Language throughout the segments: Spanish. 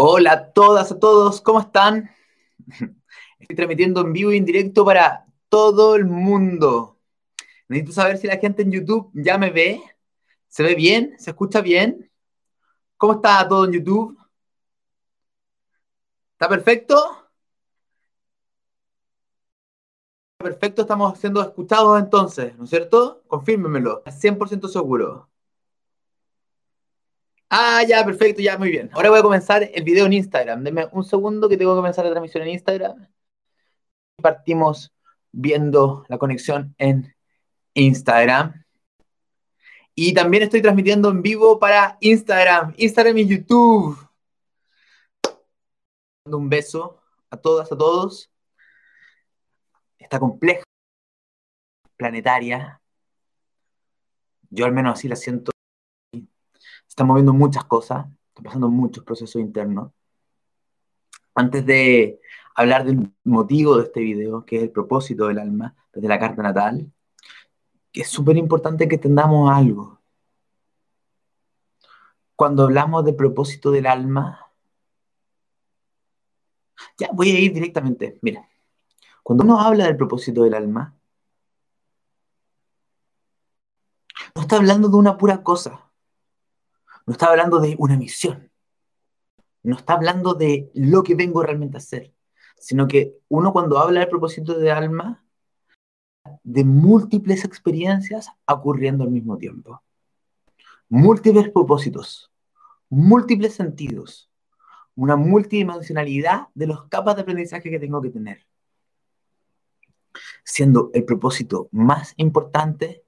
Hola a todas, a todos, ¿cómo están? Estoy transmitiendo en vivo y en directo para todo el mundo. Necesito saber si la gente en YouTube ya me ve. ¿Se ve bien? ¿Se escucha bien? ¿Cómo está todo en YouTube? ¿Está perfecto? Perfecto, estamos siendo escuchados entonces, ¿no es cierto? Confírmemelo, 100% seguro. Ah, ya, perfecto, ya, muy bien. Ahora voy a comenzar el video en Instagram. Denme un segundo que tengo que comenzar la transmisión en Instagram. Partimos viendo la conexión en Instagram. Y también estoy transmitiendo en vivo para Instagram, Instagram y YouTube. Un beso a todas, a todos. Esta compleja planetaria. Yo al menos así la siento están moviendo muchas cosas, están pasando muchos procesos internos. Antes de hablar del motivo de este video, que es el propósito del alma, desde la carta natal, que es súper importante que entendamos algo. Cuando hablamos del propósito del alma, ya voy a ir directamente. Mira, cuando uno habla del propósito del alma, no está hablando de una pura cosa no está hablando de una misión. No está hablando de lo que vengo realmente a hacer. Sino que uno cuando habla del propósito de alma, de múltiples experiencias ocurriendo al mismo tiempo. Múltiples propósitos, múltiples sentidos, una multidimensionalidad de los capas de aprendizaje que tengo que tener. Siendo el propósito más importante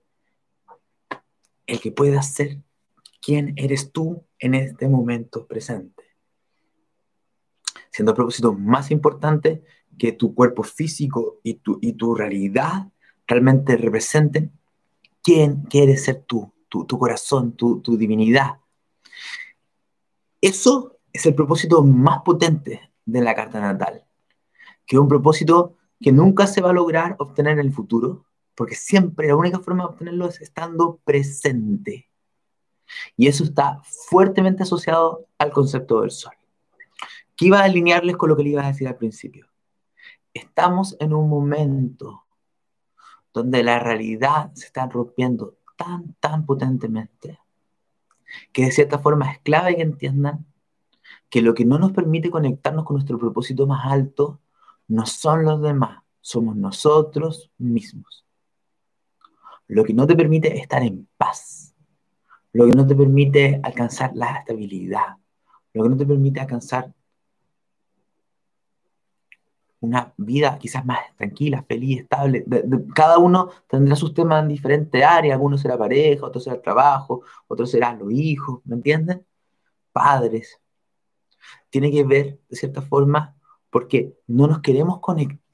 el que pueda ser quién eres tú en este momento presente. Siendo el propósito más importante que tu cuerpo físico y tu, y tu realidad realmente representen quién quieres ser tú, tu, corazón, tu, tu divinidad. Eso es el propósito más potente de la carta natal, que es un propósito que nunca se va a lograr obtener en el futuro, porque siempre la única forma de obtenerlo es estando presente. Y eso está fuertemente asociado al concepto del sol. ¿Qué iba a alinearles con lo que le iba a decir al principio? Estamos en un momento donde la realidad se está rompiendo tan, tan potentemente, que de cierta forma es clave que entiendan que lo que no nos permite conectarnos con nuestro propósito más alto no son los demás, somos nosotros mismos. Lo que no te permite estar en paz lo que no te permite alcanzar la estabilidad, lo que no te permite alcanzar una vida quizás más tranquila, feliz, estable. cada uno tendrá sus temas en diferentes áreas, algunos será pareja, otros será trabajo, otros serán los hijos, ¿me entienden? Padres. Tiene que ver, de cierta forma, porque no nos queremos conectar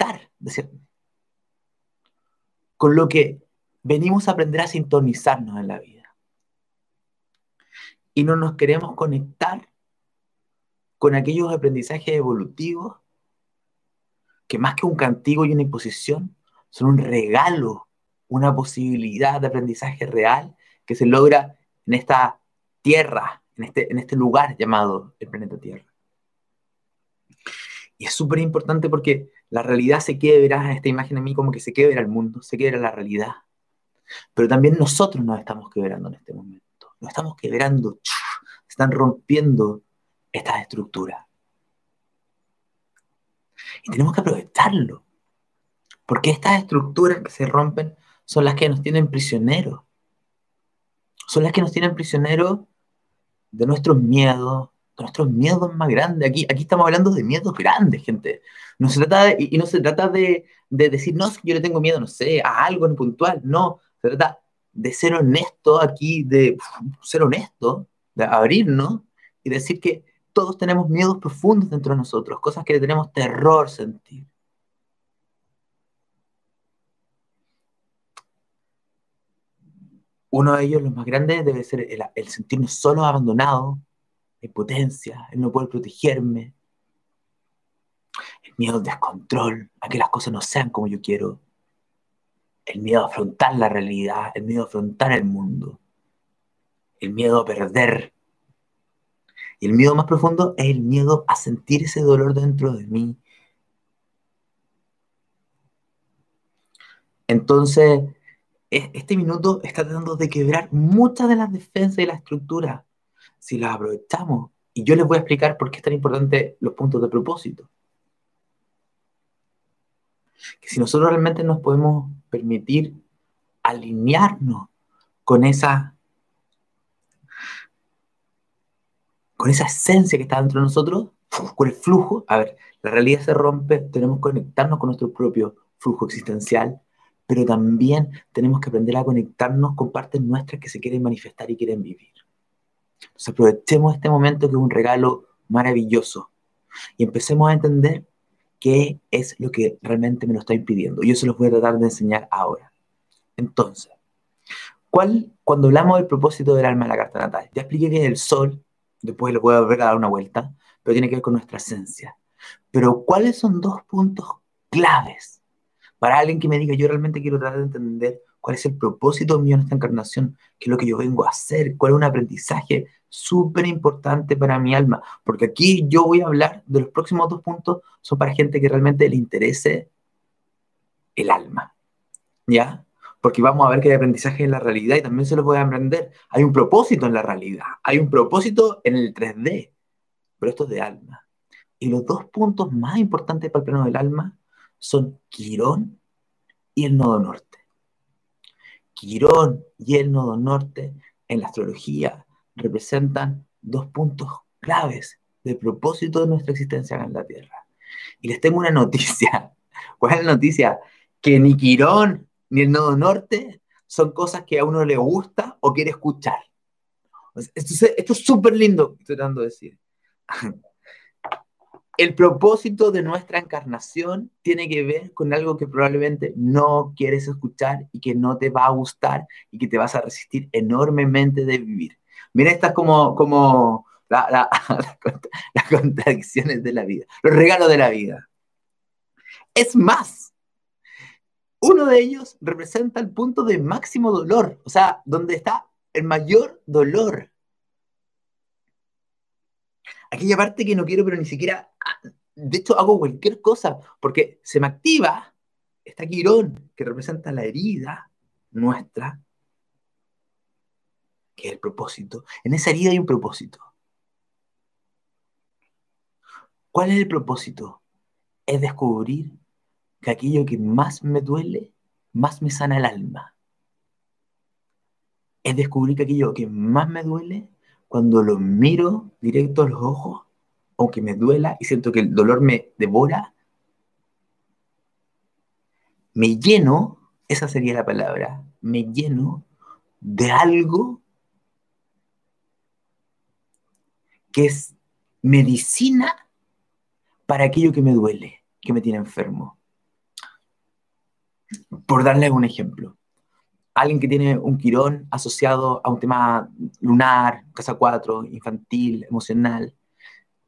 con lo que venimos a aprender a sintonizarnos en la vida y no nos queremos conectar con aquellos aprendizajes evolutivos que más que un cantigo y una imposición, son un regalo, una posibilidad de aprendizaje real que se logra en esta tierra, en este, en este lugar llamado el planeta Tierra. Y es súper importante porque la realidad se quiebra, esta imagen a mí como que se quiebra el mundo, se quiebra la realidad. Pero también nosotros nos estamos quebrando en este momento nos estamos quebrando, están rompiendo estas estructuras. Y tenemos que aprovecharlo, porque estas estructuras que se rompen son las que nos tienen prisioneros. Son las que nos tienen prisioneros de nuestros miedos, de nuestros miedos más grandes. Aquí, aquí estamos hablando de miedos grandes, gente. No se trata y no se trata de, de decir, no, yo le tengo miedo, no sé, a algo en puntual. No, se trata de ser honesto aquí, de ser honesto, de abrirnos y decir que todos tenemos miedos profundos dentro de nosotros, cosas que tenemos terror sentir. Uno de ellos, los más grandes, debe ser el, sentirnos solos, abandonados, la impotencia, el no poder protegerme, el miedo al descontrol, a que las cosas no sean como yo quiero, el miedo a afrontar la realidad, el miedo a afrontar el mundo, el miedo a perder, Y el miedo más profundo es el miedo a sentir ese dolor dentro de mí. Entonces, este minuto está tratando de quebrar muchas de las defensas y la estructura. Si las aprovechamos, y yo les voy a explicar por qué es tan importante los puntos de propósito. Que si nosotros realmente nos podemos permitir alinearnos con esa con esa esencia que está dentro de nosotros, con el flujo, a ver, la realidad se rompe, tenemos que conectarnos con nuestro propio flujo existencial, pero también tenemos que aprender a conectarnos con partes nuestras que se quieren manifestar y quieren vivir. Entonces aprovechemos este momento que es un regalo maravilloso y empecemos a entender qué es lo que realmente me lo está impidiendo. Yo se los voy a tratar de enseñar ahora. Entonces, ¿cuál, cuando hablamos del propósito del alma de la carta natal, ya expliqué que es el sol, después lo voy a volver a dar una vuelta, pero tiene que ver con nuestra esencia. Pero ¿cuáles son dos puntos claves para alguien que me diga, yo realmente quiero tratar de entender cuál es el propósito mío en esta encarnación, qué es lo que yo vengo a hacer, cuál es un aprendizaje súper importante para mi alma, porque aquí yo voy a hablar de los próximos dos puntos, son para gente que realmente le interese el alma, ¿ya? Porque vamos a ver que hay aprendizaje en la realidad y también se los voy a aprender. Hay un propósito en la realidad, hay un propósito en el 3D, pero esto es de alma. Y los dos puntos más importantes para el plano del alma son Quirón y el nodo norte. Quirón y el nodo norte en la astrología representan dos puntos claves del propósito de nuestra existencia en la Tierra. Y les tengo una noticia. ¿Cuál es la noticia? Que ni Quirón ni el nodo norte son cosas que a uno le gusta o quiere escuchar. Esto, es súper lindo, estoy tratando de decir. El propósito de nuestra encarnación tiene que ver con algo que probablemente no quieres escuchar y que no te va a gustar y que te vas a resistir enormemente de vivir. Mira, estas como, como las contradicciones de la vida, los regalos de la vida. Es más, uno de ellos representa el punto de máximo dolor, o sea, donde está el mayor dolor aquella parte que no quiero, pero ni siquiera, de hecho hago cualquier cosa, porque se me activa esta quirón que representa la herida nuestra, que es el propósito. En esa herida hay un propósito. ¿Cuál es el propósito? Es descubrir que aquello que más me duele, más me sana el alma. Es descubrir que aquello que más me duele, cuando lo miro directo a los ojos, aunque me duela y siento que el dolor me devora, me lleno, esa sería la palabra, me lleno de algo que es medicina para aquello que me duele, que me tiene enfermo. Por darle un ejemplo, alguien que tiene un quirón asociado a un tema lunar, casa 4, infantil, emocional,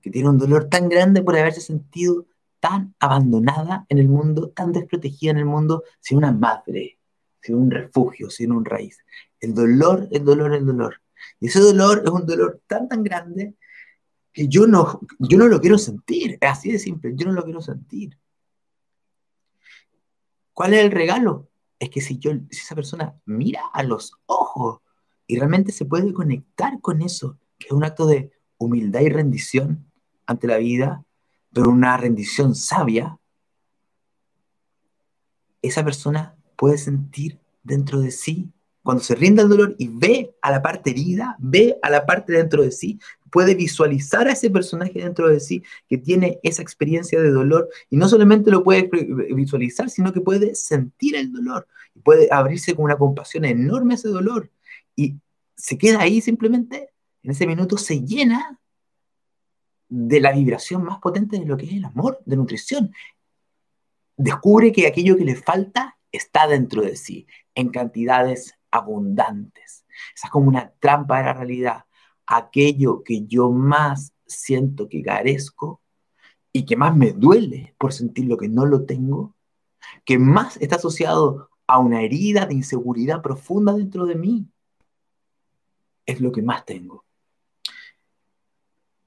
que tiene un dolor tan grande por haberse sentido tan abandonada en el mundo, tan desprotegida en el mundo, sin una madre, sin un refugio, sin un raíz. El dolor, el dolor, el dolor. Y ese dolor es un dolor tan, tan grande que yo no, yo no lo quiero sentir. Es así de simple, yo no lo quiero sentir. ¿Cuál es el regalo? Es que si, yo, si esa persona mira a los ojos y realmente se puede conectar con eso, que es un acto de humildad y rendición ante la vida, pero una rendición sabia, esa persona puede sentir dentro de sí, cuando se rinde al dolor y ve a la parte herida, ve a la parte dentro de sí, puede visualizar a ese personaje dentro de sí que tiene esa experiencia de dolor y no solamente lo puede visualizar, sino que puede sentir el dolor y puede abrirse con una compasión enorme a ese dolor y se queda ahí simplemente, en ese minuto se llena de la vibración más potente de lo que es el amor, de nutrición. Descubre que aquello que le falta está dentro de sí, en cantidades abundantes. Esa es como una trampa de la realidad aquello que yo más siento que carezco y que más me duele por sentir lo que no lo tengo, que más está asociado a una herida de inseguridad profunda dentro de mí, es lo que más tengo.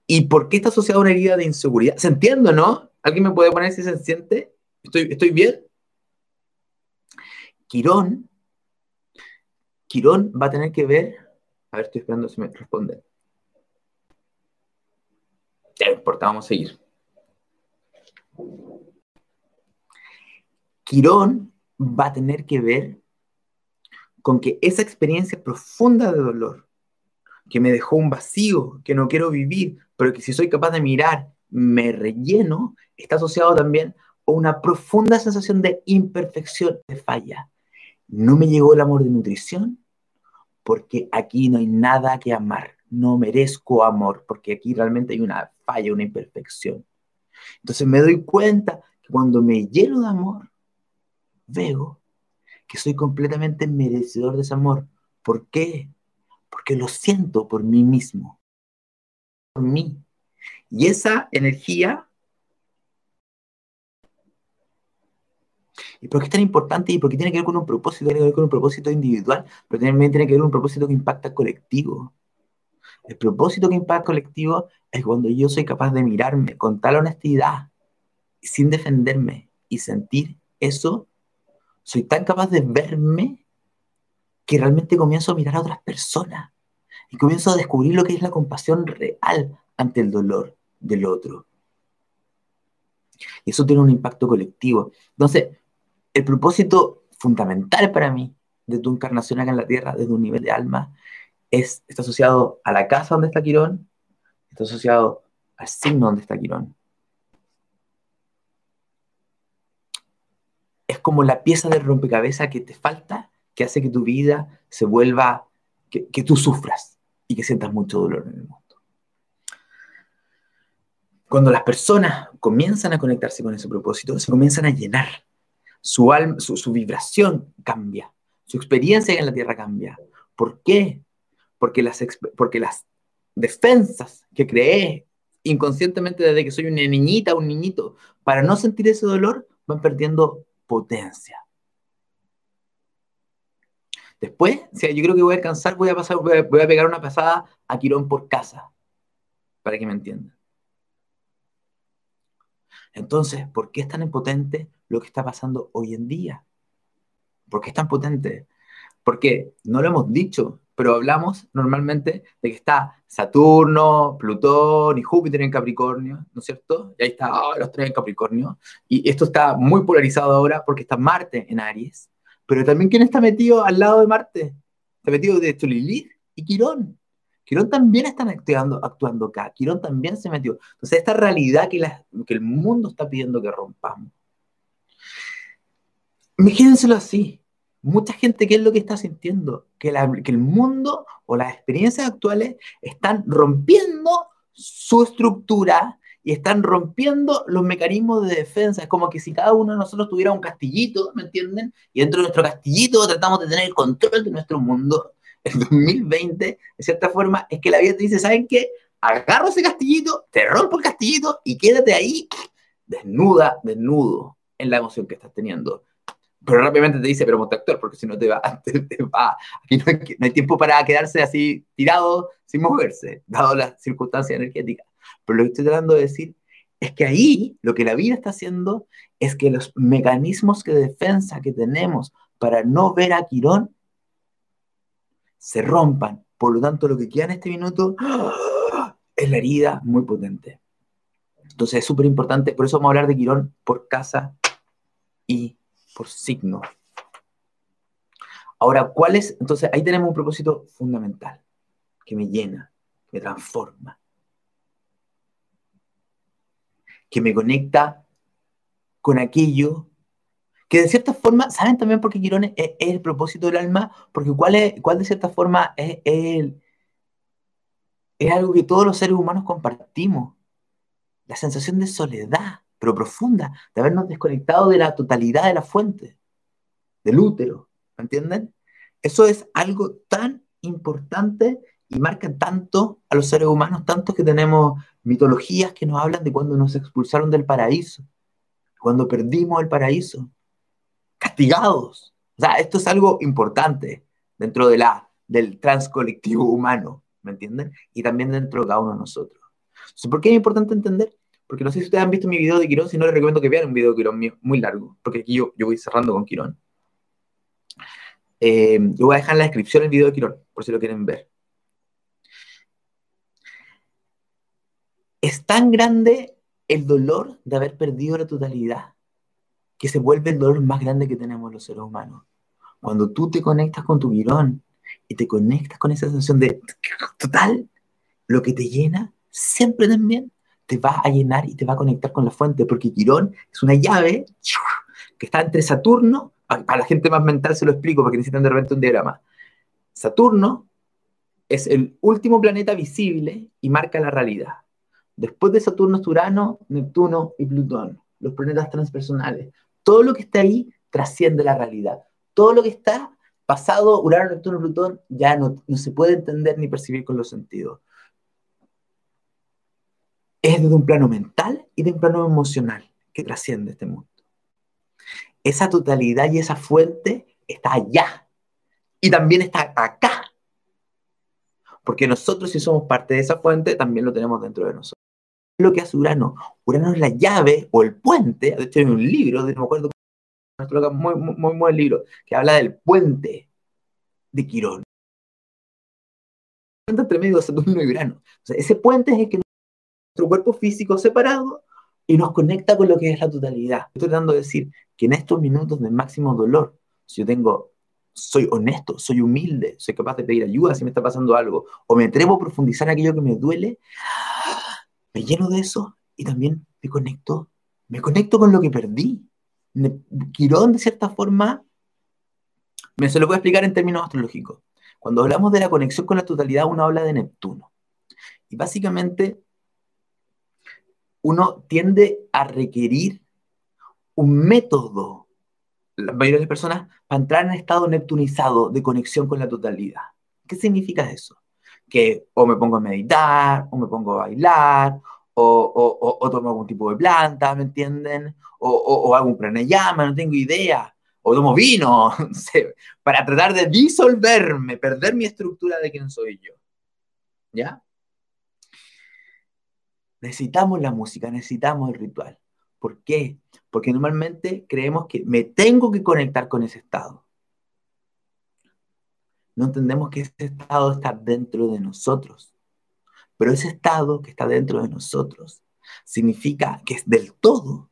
¿Y por qué está asociado a una herida de inseguridad? ¿Se entiende, no? ¿Alguien me puede poner si se siente? ¿Estoy, estoy bien? Quirón, Quirón va a tener que ver, a ver, estoy esperando si me responde. Ya no importa, vamos a seguir. Quirón va a tener que ver con que esa experiencia profunda de dolor, que me dejó un vacío, que no quiero vivir, pero que si soy capaz de mirar, me relleno, está asociado también a una profunda sensación de imperfección, de falla. No me llegó el amor de nutrición porque aquí no hay nada que amar. No merezco amor porque aquí realmente hay una falla, una imperfección. Entonces me doy cuenta que cuando me lleno de amor, veo que soy completamente merecedor de ese amor. ¿Por qué? Porque lo siento por mí mismo, por mí. Y esa energía ¿Y por qué es tan importante? ¿Y por qué tiene que ver con un propósito? Tiene que ver con un propósito individual, pero también tiene que ver con un propósito que impacta colectivo. El propósito que impacta colectivo es cuando yo soy capaz de mirarme con tal honestidad, sin defenderme y sentir eso, soy tan capaz de verme que realmente comienzo a mirar a otras personas y comienzo a descubrir lo que es la compasión real ante el dolor del otro. Y eso tiene un impacto colectivo. Entonces, el propósito fundamental para mí de tu encarnación acá en la Tierra, desde un nivel de alma, es, está asociado a la casa donde está Quirón, está asociado al signo donde está Quirón. Es como la pieza de rompecabezas que te falta, que hace que tu vida se vuelva, que, que tú sufras y que sientas mucho dolor en el mundo. Cuando las personas comienzan a conectarse con ese propósito, se comienzan a llenar su, alma, su, vibración cambia, su experiencia en la Tierra cambia. ¿Por qué? Porque las, porque las defensas que creé inconscientemente desde que soy una niñita, un niñito, para no sentir ese dolor, van perdiendo potencia. Después, si yo creo que voy a alcanzar, voy a, pasar, voy a, voy a pegar una pasada a Quirón por casa, para que me entiendan. Entonces, ¿por qué es tan impotente lo que está pasando hoy en día? ¿Por qué es tan potente? Porque no lo hemos dicho, pero hablamos normalmente de que está Saturno, Plutón y Júpiter en Capricornio, ¿no es cierto? Y ahí está oh, los tres en Capricornio. Y esto está muy polarizado ahora porque está Marte en Aries. Pero también, ¿quién está metido al lado de Marte? Está metido de Lilith y Quirón. Quirón también está actuando, actuando acá, Quirón también se metió. Entonces, esta realidad que, el mundo está pidiendo que rompamos. Imagínenselo así. Mucha gente, ¿qué es lo que está sintiendo? Que, que el mundo o las experiencias actuales están rompiendo su estructura y están rompiendo los mecanismos de defensa. Es como que si cada uno de nosotros tuviera un castillito, ¿me entienden? Y dentro de nuestro castillito tratamos de tener el control de nuestro mundo el 2020, de cierta forma, es que la vida te dice, ¿saben qué? Agarro ese castillito, te rompo el castillito y quédate ahí desnuda, desnudo en la emoción que estás teniendo. Pero rápidamente te dice, pero monte actor, porque si no te va, te, va. Aquí no hay, no hay, tiempo para quedarse así tirado sin moverse, dado las circunstancias energéticas. Pero lo que estoy tratando de decir es que ahí lo que la vida está haciendo es que los mecanismos de defensa que tenemos para no ver a Quirón se rompan. Por lo tanto, lo que queda en este minuto es la herida muy potente. Entonces es súper importante, por eso vamos a hablar de Quirón por casa y por signo. Ahora, ¿cuál es? Entonces ahí tenemos un propósito fundamental que me llena, me transforma, que me conecta con aquello que de cierta forma, ¿saben también por qué Quirón es, el propósito del alma? Porque cuál, es, cuál de cierta forma es, el, es algo que todos los seres humanos compartimos. La sensación de soledad, pero profunda, de habernos desconectado de la totalidad de la fuente, del útero, ¿me entienden? Eso es algo tan importante y marca tanto a los seres humanos, tanto que tenemos mitologías que nos hablan de cuando nos expulsaron del paraíso, cuando perdimos el paraíso, castigados. O sea, esto es algo importante dentro de la, del transcolectivo humano, ¿me entienden? Y también dentro de cada uno de nosotros. ¿Por qué es importante entender? Porque no sé si ustedes han visto mi video de Quirón, si no les recomiendo que vean un video de Quirón mío, muy largo, porque aquí yo, yo voy cerrando con Quirón. Eh, yo voy a dejar en la descripción el video de Quirón, por si lo quieren ver. Es tan grande el dolor de haber perdido la totalidad que se vuelve el dolor más grande que tenemos los seres humanos. Cuando tú te conectas con tu Quirón y te conectas con esa sensación de total, lo que te llena siempre también te va a llenar y te va a conectar con la fuente, porque Quirón es una llave que está entre Saturno, para la gente más mental se lo explico porque necesitan de repente un diagrama. Saturno es el último planeta visible y marca la realidad. Después de Saturno es Urano, Neptuno y Plutón, los planetas transpersonales. Todo lo que está ahí trasciende la realidad. Todo lo que está pasado, Urano, Neptuno, Plutón, ya no, se puede entender ni percibir con los sentidos es de un plano mental y de un plano emocional que trasciende este mundo. Esa totalidad y esa fuente está allá y también está acá. Porque nosotros si somos parte de esa fuente, también lo tenemos dentro de nosotros. Lo que hace Urano, Urano es la llave o el puente, de hecho hay un libro, no me acuerdo, muy, muy, muy buen libro, que habla del puente de Quirón. Entre medio Saturno y Urano. ese puente es el que nuestro cuerpo físico separado y nos conecta con lo que es la totalidad. Estoy tratando de decir que en estos minutos de máximo dolor, si yo tengo, soy honesto, soy humilde, soy capaz de pedir ayuda si me está pasando algo, o me atrevo a profundizar en aquello que me duele, me lleno de eso y también me conecto, me conecto con lo que perdí. Quirón, de cierta forma, me se lo voy a explicar en términos astrológicos. Cuando hablamos de la conexión con la totalidad, uno habla de Neptuno. Y básicamente uno tiende a requerir un método, la mayoría de las personas, para entrar en estado neptunizado de conexión con la totalidad. ¿Qué significa eso? Que o me pongo a meditar, o me pongo a bailar, o, o, tomo algún tipo de planta, ¿me entienden? O, o, hago un pranayama, no tengo idea. O tomo vino, para tratar de disolverme, perder mi estructura de quién soy yo. ¿Ya? Necesitamos la música, necesitamos el ritual. ¿Por qué? Porque normalmente creemos que me tengo que conectar con ese estado. No entendemos que ese estado está dentro de nosotros. Pero ese estado que está dentro de nosotros significa que es del todo.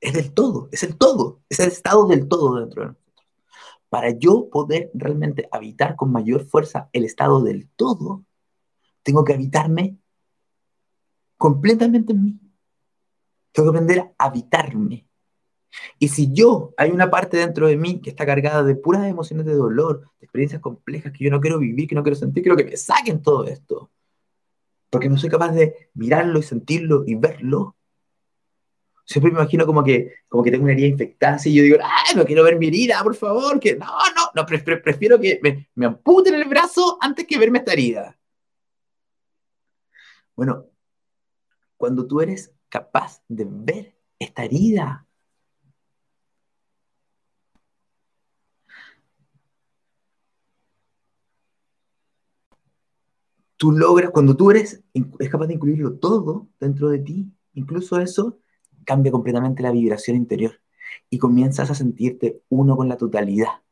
Es del todo, es el todo, es el estado del todo dentro de nosotros. Para yo poder realmente habitar con mayor fuerza el estado del todo, tengo que habitarme completamente en mí. Tengo que aprender a habitarme. Y si yo, hay una parte dentro de mí que está cargada de puras emociones de dolor, de experiencias complejas que yo no quiero vivir, que no quiero sentir, quiero que me saquen todo esto. Porque no soy capaz de mirarlo y sentirlo y verlo. Siempre me imagino como que, como que tengo una herida infectada y yo digo, ¡ay, no quiero ver mi herida, por favor! Que no, no, no prefiero que me, me amputen el brazo antes que verme esta herida. Bueno, cuando tú eres capaz de ver esta herida. Tú logras, cuando tú eres es capaz de incluirlo todo dentro de ti, incluso eso cambia completamente la vibración interior y comienzas a sentirte uno con la totalidad.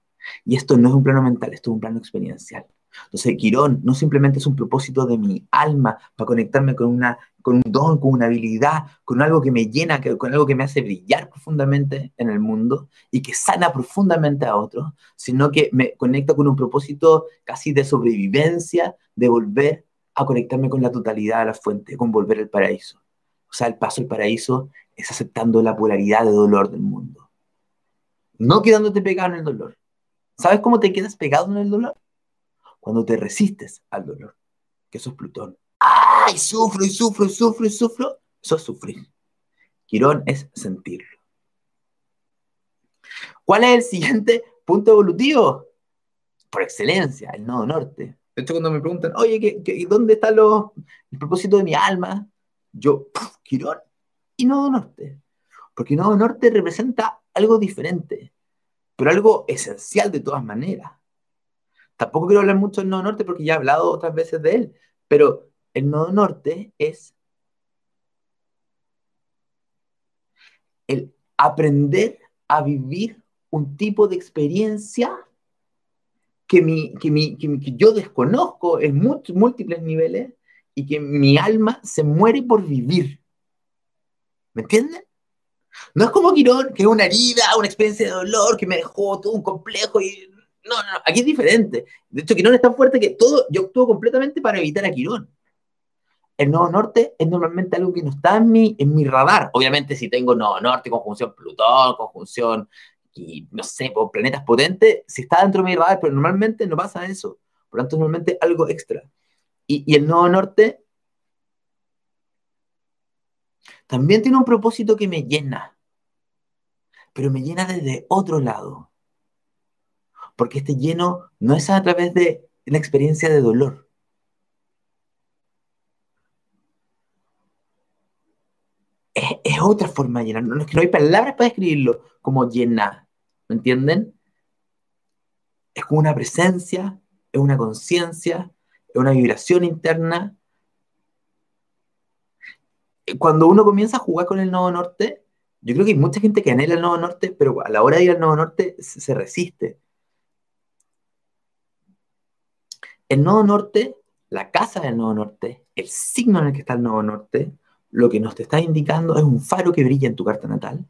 Y esto no es un plano mental, esto es un plano experiencial. Entonces, Quirón no simplemente es un propósito de mi alma para conectarme con, una, con un don, con una habilidad, con algo que me llena, con algo que me hace brillar profundamente en el mundo y que sana profundamente a otros, sino que me conecta con un propósito casi de sobrevivencia, de volver a conectarme con la totalidad de la fuente, con volver al paraíso. O sea, el paso al paraíso es aceptando la polaridad de dolor del mundo. No quedándote pegado en el dolor. ¿Sabes cómo te quedas pegado en el dolor? Cuando te resistes al dolor, que eso es Plutón. ¡Ay! Sufro y sufro y sufro y sufro. Eso es sufrir. Quirón es sentirlo. ¿Cuál es el siguiente punto evolutivo? Por excelencia, el nodo norte. De hecho, cuando me preguntan, oye, ¿qué, dónde está los, el propósito de mi alma? Yo, Quirón y nodo norte. Porque nodo norte representa algo diferente, pero algo esencial de todas maneras. Tampoco quiero hablar mucho del Nodo Norte porque ya he hablado otras veces de él, pero el Nodo Norte es el aprender a vivir un tipo de experiencia que, mi, que, mi, que, mi, que yo desconozco en múltiples niveles y que mi alma se muere por vivir. ¿Me entienden? No es como Quirón, que es una herida, una experiencia de dolor que me dejó todo un complejo y no, no, aquí es diferente. De hecho, Quirón es tan fuerte que todo, yo actúo completamente para evitar a Quirón. El nodo norte es normalmente algo que no está en mi, en mi radar. Obviamente, si tengo nodo norte, conjunción Plutón, conjunción, y no sé, planetas potentes, si está dentro de mi radar, pero normalmente no pasa eso. Por lo tanto, normalmente algo extra. Y, y el nodo norte también tiene un propósito que me llena, pero me llena desde otro lado. Porque este lleno no es a través de la experiencia de dolor. Es, otra forma de llenar. No hay palabras para describirlo como llenar. ¿Me entienden? Es como una presencia, es una conciencia, es una vibración interna cuando uno comienza a jugar con el Nodo Norte, yo creo que hay mucha gente que anhela el Nodo Norte, pero a la hora de ir al Nodo Norte se resiste. El Nodo Norte, la casa del Nodo Norte, el signo en el que está el Nodo Norte, lo que nos te está indicando es un faro que brilla en tu carta natal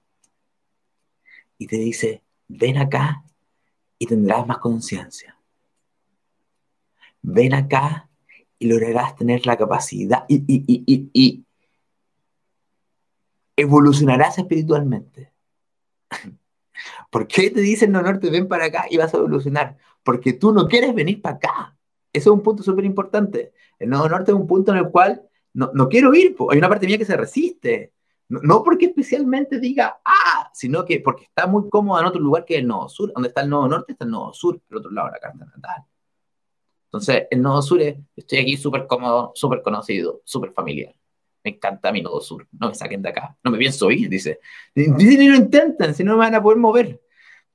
y te dice, ven acá y tendrás más conciencia. Ven acá y lograrás tener la capacidad y, y, evolucionarás espiritualmente. ¿Por qué te dicen no, no, te ven para acá y vas a evolucionar? Porque tú no quieres venir para acá. Eso es un punto súper importante. El Nodo Norte es un punto en el cual no, no quiero ir. Hay una parte mía que se resiste. No, porque especialmente diga, ah, sino que porque está muy cómodo en otro lugar que el Nodo Sur. Donde está el Nodo Norte está el Nodo Sur, el otro lado de la carta natal. Entonces, el Nodo Sur es, estoy aquí súper cómodo, súper conocido, súper familiar me encanta mi nodo sur, no me saquen de acá, no me pienso ir, dice. Dicen y lo intentan, si no me van a poder mover.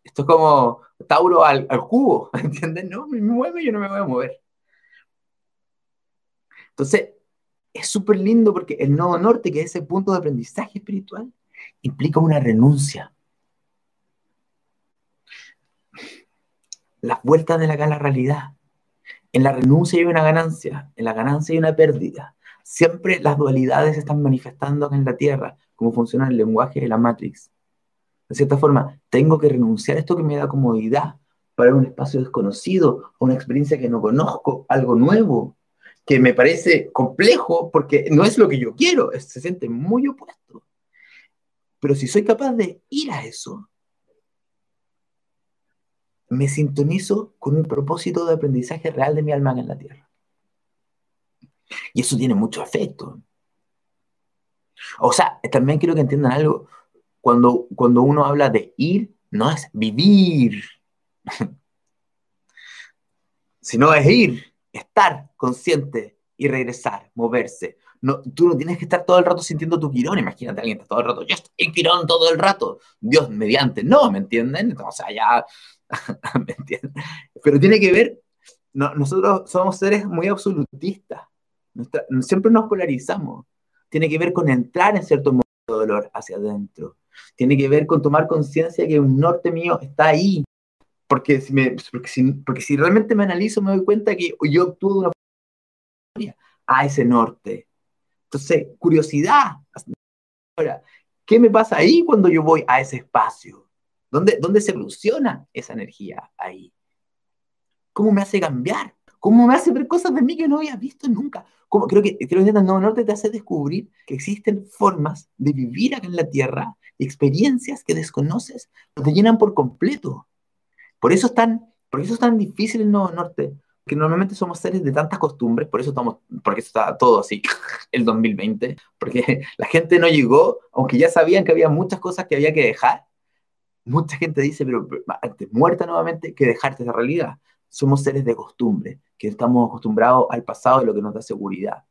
Esto es como Tauro al, cubo, ¿entienden? No, me mueve, yo no me voy a mover. Entonces, es súper lindo porque el nodo norte, que es ese punto de aprendizaje espiritual, implica una renuncia. Las vueltas de la, la realidad. En la renuncia hay una ganancia, en la ganancia hay una pérdida. Siempre las dualidades están manifestando en la Tierra, como funciona el lenguaje de la Matrix. De cierta forma, tengo que renunciar a esto que me da comodidad para un espacio desconocido, una experiencia que no conozco, algo nuevo, que me parece complejo porque no es lo que yo quiero, se siente muy opuesto. Pero si soy capaz de ir a eso, me sintonizo con un propósito de aprendizaje real de mi alma en la Tierra. Y eso tiene mucho efecto. O sea, también quiero que entiendan algo. Cuando, cuando uno habla de ir, no es vivir, sino es ir, estar consciente y regresar, moverse. No, tú no tienes que estar todo el rato sintiendo tu quirón. Imagínate alguien está todo el rato, yo estoy en quirón todo el rato. Dios mediante. No, ¿me entienden? O sea, ya, ¿me entienden? Pero tiene que ver, nosotros somos seres muy absolutistas siempre nos polarizamos. Tiene que ver con entrar en cierto modo de dolor hacia adentro. Tiene que ver con tomar conciencia que un norte mío está ahí. Porque si, me, porque, si, porque si realmente me analizo, me doy cuenta que yo actúo de una forma a ese norte. Entonces, curiosidad. Ahora, ¿qué me pasa ahí cuando yo voy a ese espacio? ¿Dónde, ¿Dónde se evoluciona esa energía ahí? ¿Cómo me hace cambiar? ¿Cómo me hace ver cosas de mí que no había visto nunca? ¿Cómo? Creo que, creo que el Nuevo Norte te hace descubrir que existen formas de vivir acá en la Tierra, experiencias que desconoces, que te llenan por completo. Por eso es tan, por eso es tan difícil el Nuevo Norte, que normalmente somos seres de tantas costumbres, por eso estamos, porque está todo así, el 2020, porque la gente no llegó, aunque ya sabían que había muchas cosas que había que dejar. Mucha gente dice, pero antes muerta nuevamente que dejarte esa realidad somos seres de costumbre, que estamos acostumbrados al pasado y lo que nos da seguridad.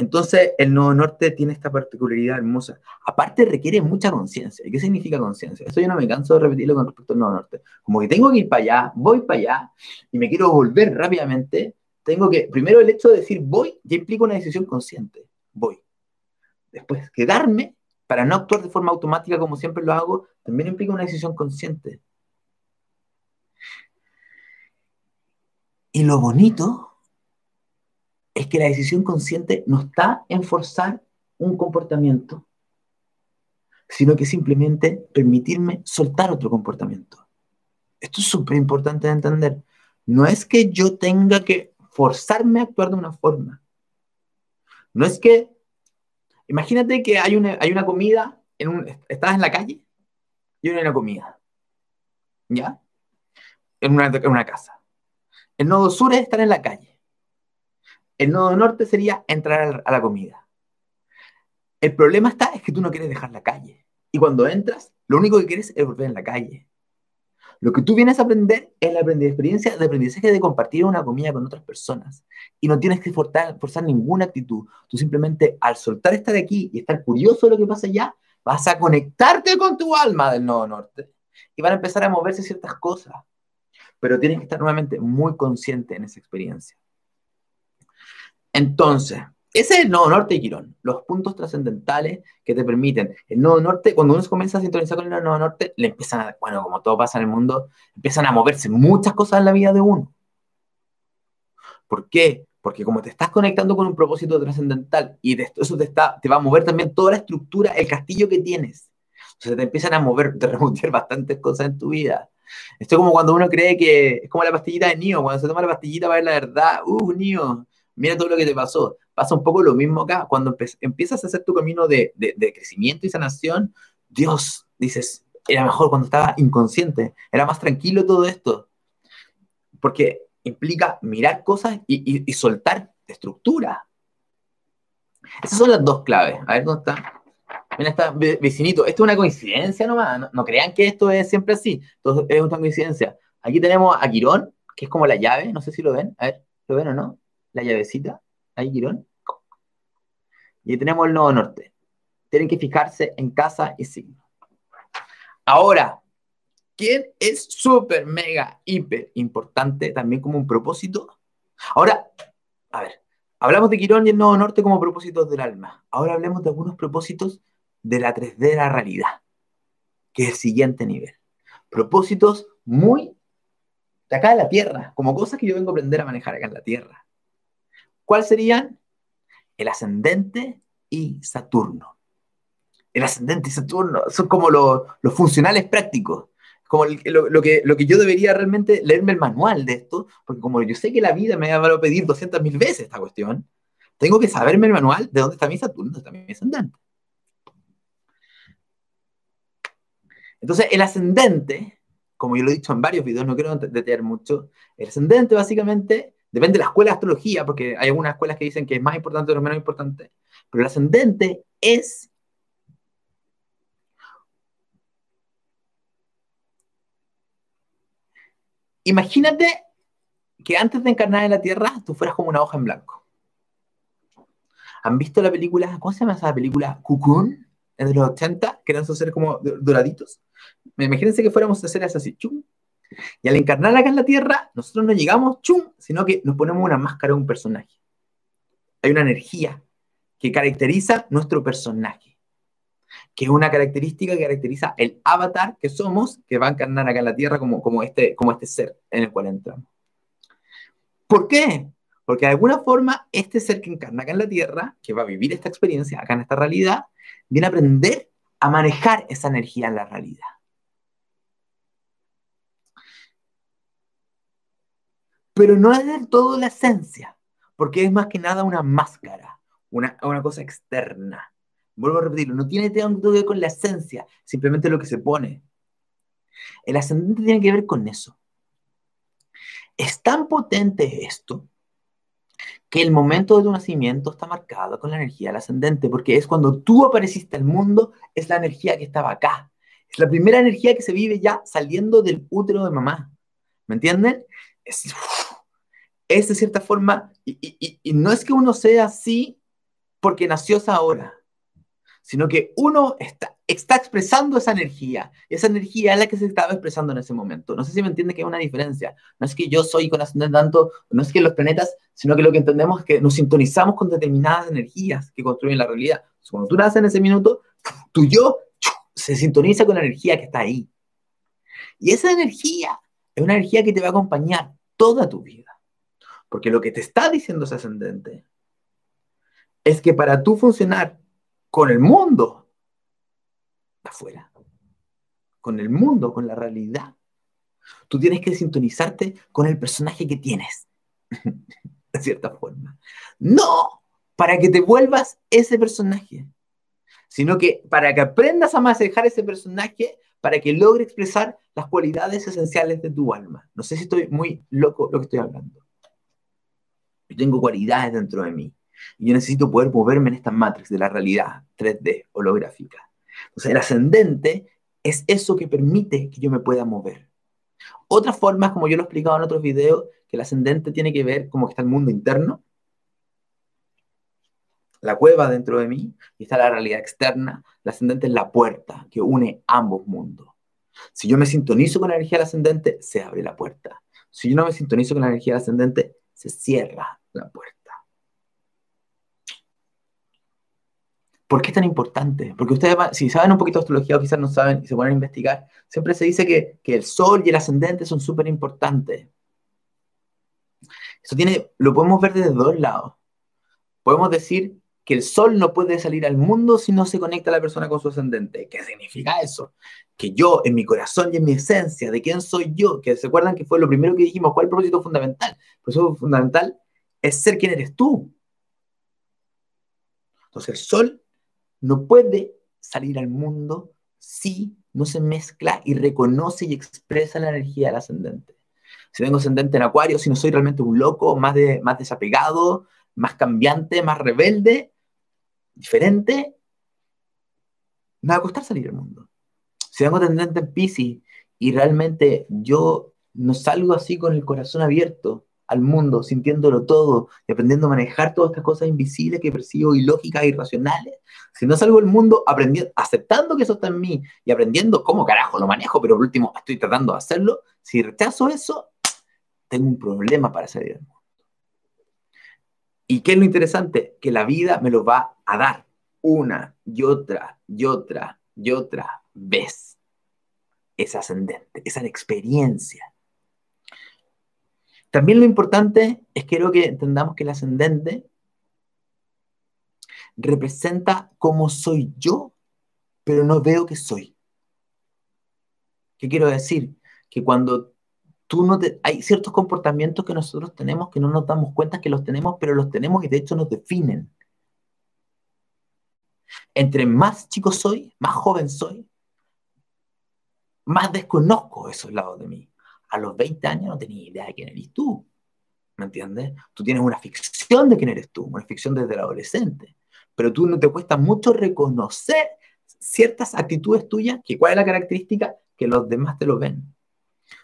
Entonces, el Nuevo Norte tiene esta particularidad hermosa. Aparte, requiere mucha conciencia. ¿Y qué significa conciencia? Eso yo no me canso de repetirlo con respecto al Nuevo Norte. Como que tengo que ir para allá, voy para allá, y me quiero volver rápidamente, tengo que, primero el hecho de decir voy, ya implica una decisión consciente. Voy. Después, quedarme para no actuar de forma automática como siempre lo hago, también implica una decisión consciente. Y lo bonito es que la decisión consciente no está en forzar un comportamiento, sino que simplemente permitirme soltar otro comportamiento. Esto es súper importante de entender. No es que yo tenga que forzarme a actuar de una forma. No es que, imagínate que hay una, hay una comida, en un, estás en la calle y hay una comida. ¿Ya? En una, en una casa. El nodo sur es estar en la calle. El nodo norte sería entrar a la comida. El problema está es que tú no quieres dejar la calle. Y cuando entras, lo único que quieres es volver en la calle. Lo que tú vienes a aprender es la experiencia de aprendizaje de compartir una comida con otras personas. Y no tienes que forzar, ninguna actitud. Tú simplemente al soltar estar aquí y estar curioso de lo que pasa allá, vas a conectarte con tu alma del nodo norte. Y van a empezar a moverse ciertas cosas. Pero tienes que estar nuevamente muy consciente en esa experiencia. Entonces, ese es el nodo norte de Quirón, los puntos trascendentales que te permiten. El nodo norte, cuando uno comienza a sintonizar con el nodo norte, le empiezan a, bueno, como todo pasa en el mundo, empiezan a moverse muchas cosas en la vida de uno. ¿Por qué? Porque como te estás conectando con un propósito trascendental y eso te, está, te va a mover también toda la estructura, el castillo que tienes. O sea, te empiezan a mover, te remontar bastantes cosas en tu vida. Esto es como cuando uno cree que es como la pastillita de Nio, cuando se toma la pastillita para ver la verdad, uh, Nio, mira todo lo que te pasó. Pasa un poco lo mismo acá. Cuando empiezas a hacer tu camino de, crecimiento y sanación, Dios, dices, era mejor cuando estaba inconsciente, era más tranquilo todo esto. Porque implica mirar cosas y, soltar estructura. Esas son las dos claves. A ver dónde está. Mira, está vecinito. Esto es una coincidencia nomás. No, crean que esto es siempre así. Esto es una coincidencia. Aquí tenemos a Quirón, que es como la llave. No sé si lo ven. A ver, ¿lo ven o no? La llavecita. Ahí, Quirón. Y tenemos el nodo norte. Tienen que fijarse en casa y signo. Ahora, ¿quién es súper, mega, hiper importante también como un propósito? Ahora, a ver, hablamos de Quirón y el nodo norte como propósitos del alma. Ahora hablemos de algunos propósitos de la 3D de la realidad, que es el siguiente nivel. Propósitos muy de acá de la Tierra, como cosas que yo vengo a aprender a manejar acá en la Tierra. ¿Cuáles serían? el ascendente y Saturno. El ascendente y Saturno son como los, funcionales prácticos, como lo, que, lo que yo debería realmente leerme el manual de esto, porque como yo sé que la vida me va a pedir 200 mil veces esta cuestión, tengo que saberme el manual de dónde está mi Saturno, dónde está mi ascendente. Entonces, el ascendente, como yo lo he dicho en varios videos, no quiero detener mucho, el ascendente básicamente Depende de la escuela de astrología, porque hay algunas escuelas que dicen que es más importante o menos importante. Pero el ascendente es Imagínate que antes de encarnar en la Tierra, tú fueras como una hoja en blanco. ¿Han visto la película? ¿Cómo se llama esa película? Cocoon, de los 80, que eran esos seres como doraditos. Imagínense que fuéramos a seres así, chum, y al encarnar acá en la Tierra, nosotros no llegamos, chum, sino que nos ponemos una máscara de un personaje. Hay una energía que caracteriza nuestro personaje, que es una característica que caracteriza el avatar que somos, que va a encarnar acá en la Tierra como, como, este, como este ser en el cual entramos. ¿Por qué? Porque de alguna forma este ser que encarna acá en la Tierra, que va a vivir esta experiencia acá en esta realidad, viene a aprender a manejar esa energía en la realidad. Pero no es del todo la esencia, porque es más que nada una máscara, una, una cosa externa. Vuelvo a repetirlo, no tiene tanto que ver con la esencia, simplemente lo que se pone. El ascendente tiene que ver con eso. Es tan potente esto que el momento de tu nacimiento está marcado con la energía del ascendente, porque es cuando tú apareciste al mundo, es la energía que estaba acá. Es la primera energía que se vive ya saliendo del útero de mamá. ¿Me entienden? Es, es de cierta forma, y, no es que uno sea así porque nació esa hora, sino que uno está, está expresando esa energía. Esa energía es la que se estaba expresando en ese momento. No sé si me entiende que hay una diferencia. No es que yo soy con ascendente tanto, no es que los planetas, sino que lo que entendemos es que nos sintonizamos con determinadas energías que construyen la realidad. cuando tú naces en ese minuto, tu yo se sintoniza con la energía que está ahí. Y esa energía es una energía que te va a acompañar toda tu vida. Porque lo que te está diciendo ese ascendente es que para tú funcionar con el mundo afuera, con el mundo, con la realidad, tú tienes que sintonizarte con el personaje que tienes, de cierta forma. No para que te vuelvas ese personaje, sino que para que aprendas a manejar ese personaje, para que logre expresar las cualidades esenciales de tu alma. No sé si estoy muy loco lo que estoy hablando. Yo tengo cualidades dentro de mí y yo necesito poder moverme en esta matrix de la realidad 3D holográfica. Entonces, el ascendente es eso que permite que yo me pueda mover. Otra forma, como yo lo he explicado en otros videos, que el ascendente tiene que ver como que está el mundo interno, la cueva dentro de mí y está la realidad externa. El ascendente es la puerta que une ambos mundos. Si yo me sintonizo con la energía del ascendente, se abre la puerta. Si yo no me sintonizo con la energía del ascendente, se cierra la puerta. ¿Por qué es tan importante? Porque ustedes, si saben un poquito de astrología o quizás no saben y se ponen a investigar, siempre se dice que, el sol y el ascendente son súper importantes. Eso tiene, lo podemos ver desde dos lados. Podemos decir que el sol no puede salir al mundo si no se conecta la persona con su ascendente. ¿Qué significa eso? Que yo, en mi corazón y en mi esencia, de quién soy yo, que se acuerdan que fue lo primero que dijimos, ¿cuál es el propósito fundamental? El propósito fundamental es ser quien eres tú. Entonces el sol no puede salir al mundo si no se mezcla y reconoce y expresa la energía del ascendente. Si tengo ascendente en acuario, si no soy realmente un loco, más, de, más desapegado, más cambiante, más rebelde, diferente, me va a costar salir al mundo. Si tengo tendente en Pisces y realmente yo no salgo así con el corazón abierto al mundo, sintiéndolo todo y aprendiendo a manejar todas estas cosas invisibles que percibo, ilógicas, irracionales, si no salgo al mundo aprendiendo, aceptando que eso está en mí y aprendiendo cómo carajo lo manejo, pero por último estoy tratando de hacerlo, si rechazo eso, tengo un problema para salir al mundo. ¿Y qué es lo interesante? Que la vida me lo va a dar una y otra y otra y otra vez. Es ascendente, esa experiencia. También lo importante es que quiero que entendamos que el ascendente representa cómo soy yo, pero no veo que soy. ¿Qué quiero decir? Que cuando tú no hay ciertos comportamientos que nosotros tenemos que no nos damos cuenta que los tenemos, pero los tenemos y de hecho nos definen. Entre más chico soy, más joven soy, más desconozco esos lados de mí. A los 20 años no tenía idea de quién eres tú. ¿Me entiendes? Tú tienes una ficción de quién eres tú, una ficción desde el adolescente. Pero tú no te cuesta mucho reconocer ciertas actitudes tuyas, que cuál es la característica que los demás te lo ven.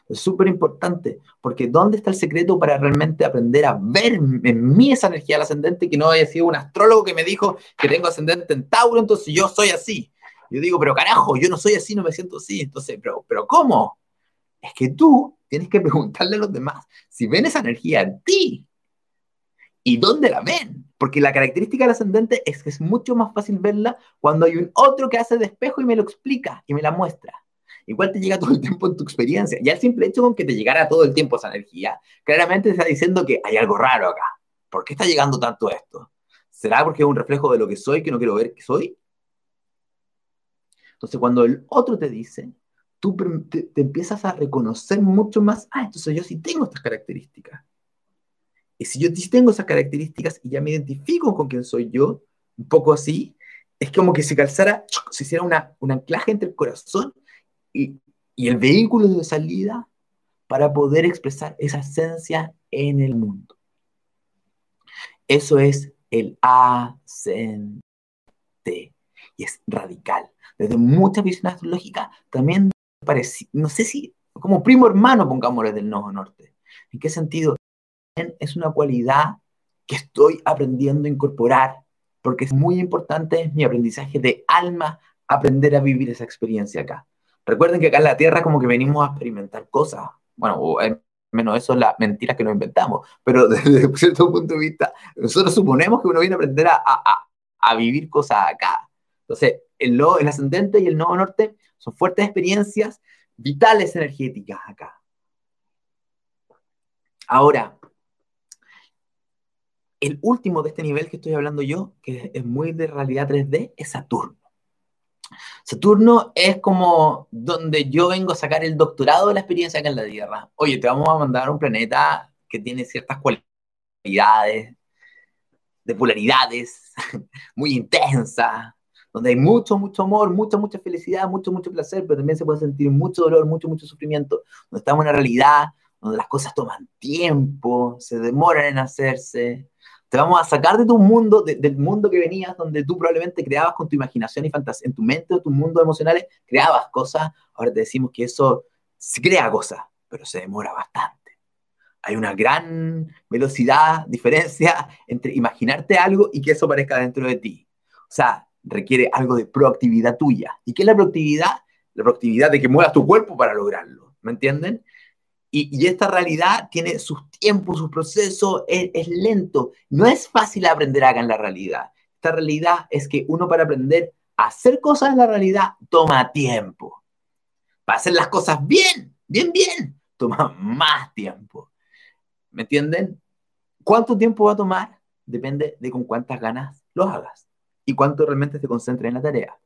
Es súper importante, porque ¿dónde está el secreto para realmente aprender a ver en mí esa energía del ascendente que no haya sido un astrólogo que me dijo que tengo ascendente en Tauro, entonces yo soy así? Yo digo, pero carajo, yo no soy así, no me siento así. Entonces, pero, pero ¿cómo? Es que tú tienes que preguntarle a los demás si ven esa energía en ti. ¿Y dónde la ven? Porque la característica del ascendente es que es mucho más fácil verla cuando hay un otro que hace de espejo y me lo explica y me la muestra igual te llega todo el tiempo en tu experiencia. Ya el simple hecho con que te llegara todo el tiempo esa energía, claramente te está diciendo que hay algo raro acá. ¿Por qué está llegando tanto esto? ¿Será porque es un reflejo de lo que soy que no quiero ver que soy? Entonces, cuando el otro te dice, tú te, empiezas a reconocer mucho más, ah, entonces yo sí tengo estas características. Y si yo tengo esas características y ya me identifico con quién soy yo, un poco así, es como que se calzara, se hiciera una, un anclaje entre el corazón y, el vehículo de salida para poder expresar esa esencia en el mundo. Eso es el ascendente y es radical. Desde muchas visiones astrológicas también parece, no sé si como primo hermano, pongámosle del nodo norte. ¿En qué sentido? Es una cualidad que estoy aprendiendo a incorporar porque es muy importante mi aprendizaje de alma, aprender a vivir esa experiencia acá. Recuerden que acá en la Tierra como que venimos a experimentar cosas. Bueno, menos eso es la mentira que nos inventamos. Pero desde cierto punto de vista, nosotros suponemos que uno viene a aprender a, vivir cosas acá. Entonces, el, el ascendente y el nodo norte son fuertes experiencias vitales energéticas acá. Ahora, el último de este nivel que estoy hablando yo, que es muy de realidad 3D, es Saturno. Saturno es como donde yo vengo a sacar el doctorado de la experiencia acá en la Tierra. Oye, te vamos a mandar un planeta que tiene ciertas cualidades, de polaridades muy intensas, donde hay mucho, mucho amor, mucha, mucha felicidad, mucho, mucho placer, pero también se puede sentir mucho dolor, mucho, mucho sufrimiento, donde estamos en una realidad donde las cosas toman tiempo, se demoran en hacerse. Te vamos a sacar de tu mundo, del mundo que venías, donde tú probablemente creabas con tu imaginación y fantasía, en tu mente o tus mundos emocionales, creabas cosas. Ahora te decimos que eso se crea cosas, pero se demora bastante. Hay una gran velocidad, diferencia entre imaginarte algo y que eso aparezca dentro de ti. O sea, requiere algo de proactividad tuya. ¿Y qué es la proactividad? La proactividad de que muevas tu cuerpo para lograrlo. ¿Me entienden? Y, esta realidad tiene sus tiempos, sus procesos, es, lento. No es fácil aprender acá en la realidad. Esta realidad es que uno para aprender a hacer cosas en la realidad toma tiempo. Para hacer las cosas bien, bien, bien, toma más tiempo. ¿Me entienden? ¿Cuánto tiempo va a tomar? Depende de con cuántas ganas lo hagas y cuánto realmente te concentres en la tarea.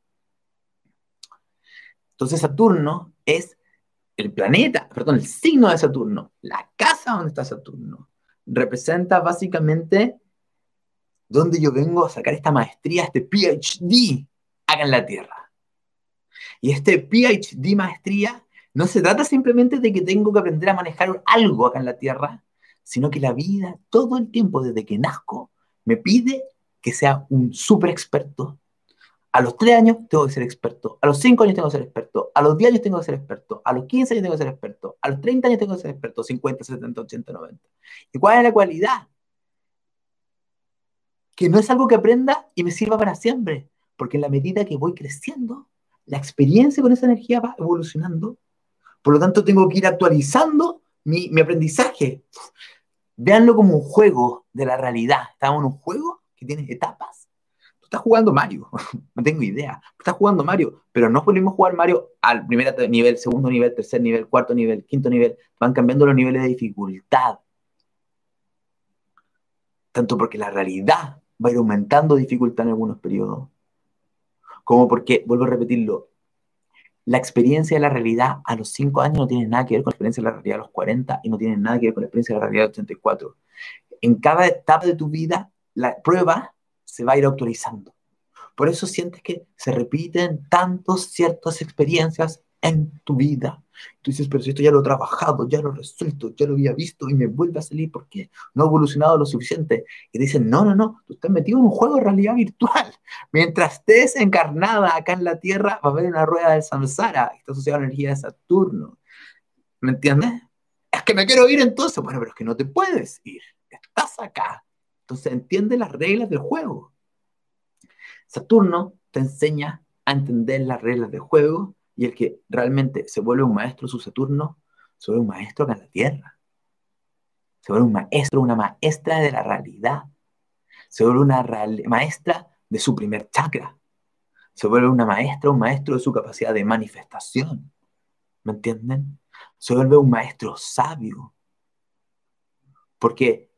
Entonces Saturno es el planeta, perdón, el signo de Saturno, la casa donde está Saturno, representa básicamente donde yo vengo a sacar esta maestría, este PhD acá en la Tierra. Y este PhD maestría no se trata simplemente de que tengo que aprender a manejar algo acá en la Tierra, sino que la vida todo el tiempo desde que nazco me pide que sea un súper experto a los 3 años tengo que ser experto, a los 5 años tengo que ser experto, a los 10 años tengo que ser experto, a los 15 años tengo que ser experto, a los 30 años tengo que ser experto, 50, 70, 80, 90. ¿Y cuál es la cualidad? Que no es algo que aprenda y me sirva para siempre, porque en la medida que voy creciendo, la experiencia con esa energía va evolucionando. Por lo tanto, tengo que ir actualizando mi, mi aprendizaje. Véanlo como un juego de la realidad. Estamos en un juego que tiene etapas estás jugando Mario, no tengo idea, estás jugando Mario, pero no podemos jugar Mario al primer nivel, segundo nivel, tercer nivel, cuarto nivel, quinto nivel, van cambiando los niveles de dificultad. Tanto porque la realidad va a ir aumentando dificultad en algunos periodos, como porque, vuelvo a repetirlo, la experiencia de la realidad a los 5 años no tiene nada que ver con la experiencia de la realidad a los 40 y no tiene nada que ver con la experiencia de la realidad a los 84. En cada etapa de tu vida, la prueba se va a ir actualizando. Por eso sientes que se repiten tantas ciertas experiencias en tu vida. Tú dices, pero si esto ya lo he trabajado, ya lo he resuelto, ya lo había visto y me vuelve a salir porque no ha evolucionado lo suficiente. Y dicen, no, no, no, tú estás metido en un juego de realidad virtual. Mientras estés encarnada acá en la Tierra, va a haber una rueda del samsara, está asociada a la energía de Saturno. ¿Me entiendes? Es que me quiero ir entonces. Bueno, pero es que no te puedes ir. Estás acá. Entonces entiende las reglas del juego. Saturno te enseña a entender las reglas del juego y el que realmente se vuelve un maestro su Saturno, se vuelve un maestro acá en la Tierra. Se vuelve un maestro, una maestra de la realidad. Se vuelve una maestra de su primer chakra. Se vuelve una maestra, un maestro de su capacidad de manifestación. ¿Me entienden? Se vuelve un maestro sabio. Porque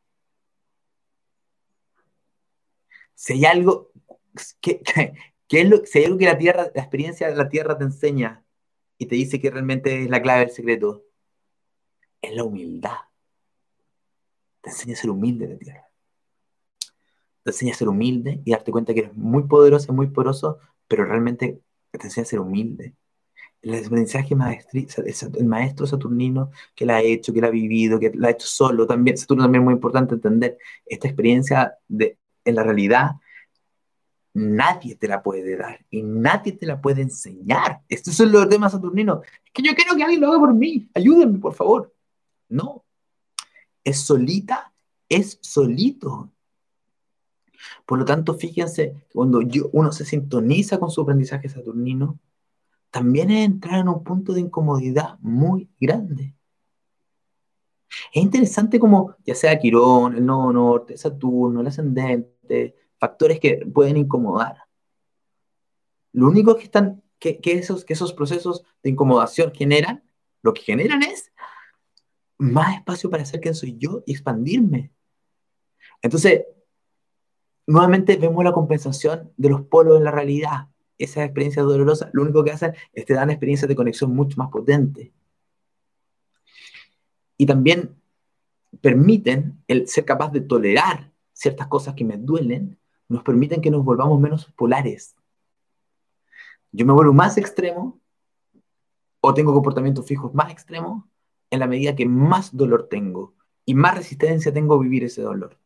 si hay algo que, es lo, si hay algo que la tierra, la experiencia de la tierra te enseña y te dice que realmente es la clave del secreto, es la humildad. Te enseña a ser humilde la tierra. Te enseña a ser humilde y darte cuenta que eres muy poderoso, muy poderoso, pero realmente te enseña a ser humilde. El aprendizaje maestri, el maestro saturnino que la ha hecho, que la ha vivido, que la ha hecho solo, también, Saturno también es muy importante entender esta experiencia de en la realidad nadie te la puede dar y nadie te la puede enseñar. Estos son los temas saturninos. Es que yo quiero que alguien lo haga por mí. Ayúdenme, por favor. No. Es solita, es solito. Por lo tanto, fíjense, cuando uno se sintoniza con su aprendizaje saturnino, también es entrar en un punto de incomodidad muy grande. Es interesante como, ya sea Quirón, el nodo norte, Saturno, el ascendente, factores que pueden incomodar. lo único que, están, que, esos, que esos procesos de incomodación generan, lo que generan es más espacio para ser quien soy yo y expandirme. Entonces, nuevamente vemos la compensación de los polos en la realidad. Esa experiencia dolorosa, lo único que hacen es te dan experiencias de conexión mucho más potentes. Y también permiten ser capaz de tolerar ciertas cosas que me duelen, nos permiten que nos volvamos menos polares. Yo me vuelvo más extremo o tengo comportamientos fijos más extremos en la medida que más dolor tengo y más resistencia tengo a vivir ese dolor.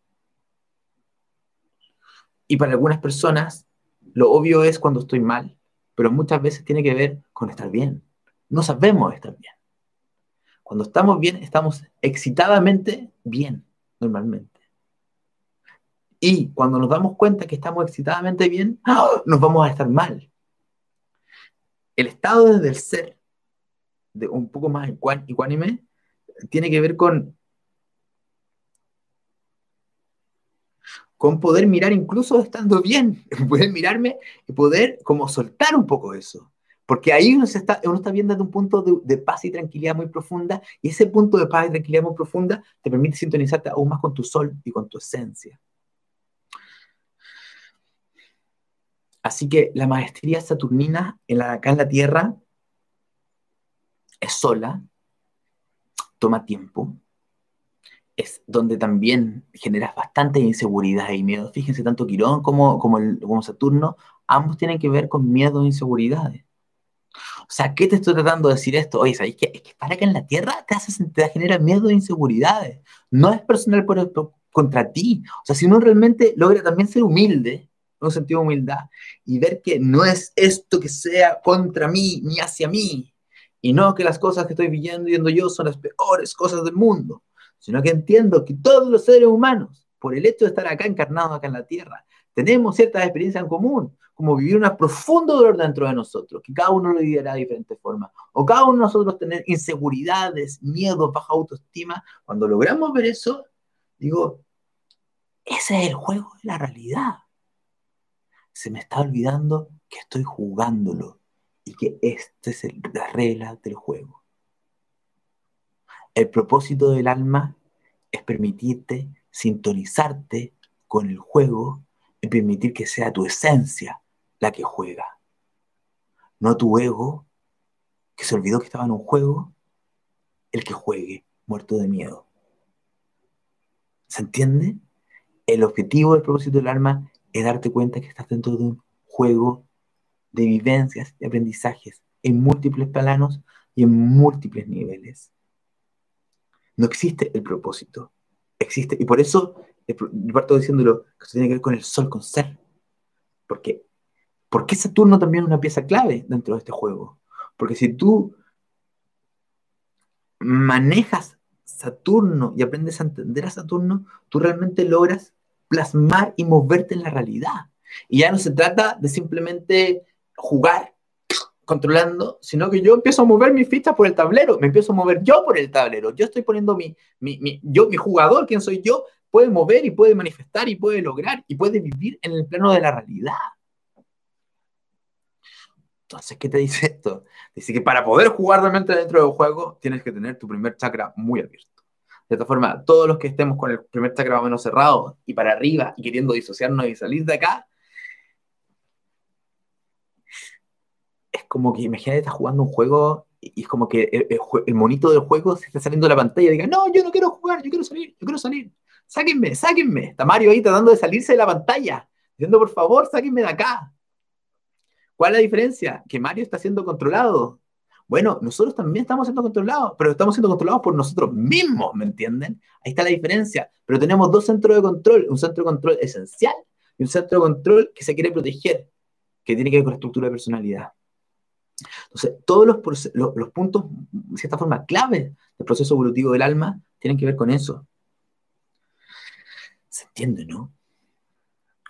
Y para algunas personas, lo obvio es cuando estoy mal, pero muchas veces tiene que ver con estar bien. No sabemos estar bien. Cuando estamos bien, estamos excitadamente bien, normalmente. Y cuando nos damos cuenta que estamos excitadamente bien, ¡ah! nos vamos a estar mal. El estado desde el ser, de un poco más ecuánime, tiene que ver con, con poder mirar incluso estando bien, poder mirarme y poder como soltar un poco eso. Porque ahí uno, está, uno está viendo desde un punto de, paz y tranquilidad muy profunda, y ese punto de paz y tranquilidad muy profunda te permite sintonizarte aún más con tu sol y con tu esencia. Así que la maestría saturnina en la, acá en la Tierra es sola, toma tiempo, es donde también generas bastante inseguridad y miedo. Fíjense, tanto Quirón como, como, el, como Saturno, ambos tienen que ver con miedo e inseguridades. O sea, ¿qué te estoy tratando de decir esto? Oye, ¿sabéis que, es que para que en la Tierra te, hace, te genera miedo e inseguridades? No es personal por, contra ti. O sea, si uno realmente logra también ser humilde, un sentido de humildad, y ver que no es esto que sea contra mí ni hacia mí, y no que las cosas que estoy viviendo viendo yo son las peores cosas del mundo, sino que entiendo que todos los seres humanos, por el hecho de estar acá encarnados acá en la Tierra, tenemos ciertas experiencias en común, como vivir un profundo dolor dentro de nosotros, que cada uno lo vivirá de diferentes formas, o cada uno de nosotros tener inseguridades, miedos, baja autoestima. Cuando logramos ver eso, digo, ese es el juego de la realidad. Se me está olvidando que estoy jugándolo y que esta es la regla del juego. El propósito del alma es permitirte sintonizarte con el juego y permitir que sea tu esencia la que juega. No tu ego, que se olvidó que estaba en un juego, el que juegue, muerto de miedo. ¿Se entiende? El objetivo del propósito del alma es darte cuenta que estás dentro de un juego de vivencias y aprendizajes en múltiples planos y en múltiples niveles. No existe el propósito, existe, y por eso yo parto diciéndolo, que eso tiene que ver con el sol, con ser. Porque, ¿Por qué Saturno también es una pieza clave dentro de este juego? Porque si tú manejas Saturno y aprendes a entender a Saturno, tú realmente logras plasmar y moverte en la realidad. Y ya no se trata de simplemente jugar controlando, sino que yo empiezo a mover mis fichas por el tablero, me empiezo a mover yo por el tablero, yo estoy poniendo mi, mi, yo, mi jugador, quién soy yo, puede mover y puede manifestar y puede lograr y puede vivir en el plano de la realidad. Entonces, ¿qué te dice esto? Dice que para poder jugar realmente dentro del juego, tienes que tener tu primer chakra muy abierto. De esta forma, todos los que estemos con el primer chakra más o menos cerrado y para arriba y queriendo disociarnos y salir de acá, es como que imagínate, estás jugando un juego y es como que el, monito del juego se está saliendo de la pantalla y diga, no, yo no quiero jugar, yo quiero salir, yo quiero salir. Sáquenme, sáquenme. Está Mario ahí tratando de salirse de la pantalla, diciendo, por favor, sáquenme de acá. ¿Cuál es la diferencia? Que Mario está siendo controlado. Bueno, nosotros también estamos siendo controlados, pero estamos siendo controlados por nosotros mismos, ¿me entienden? Ahí está la diferencia. Pero tenemos dos centros de control, un centro de control esencial y un centro de control que se quiere proteger, que tiene que ver con la estructura de personalidad. Entonces, todos los, los, puntos, de cierta forma, clave del proceso evolutivo del alma tienen que ver con eso. ¿Se entiende, no?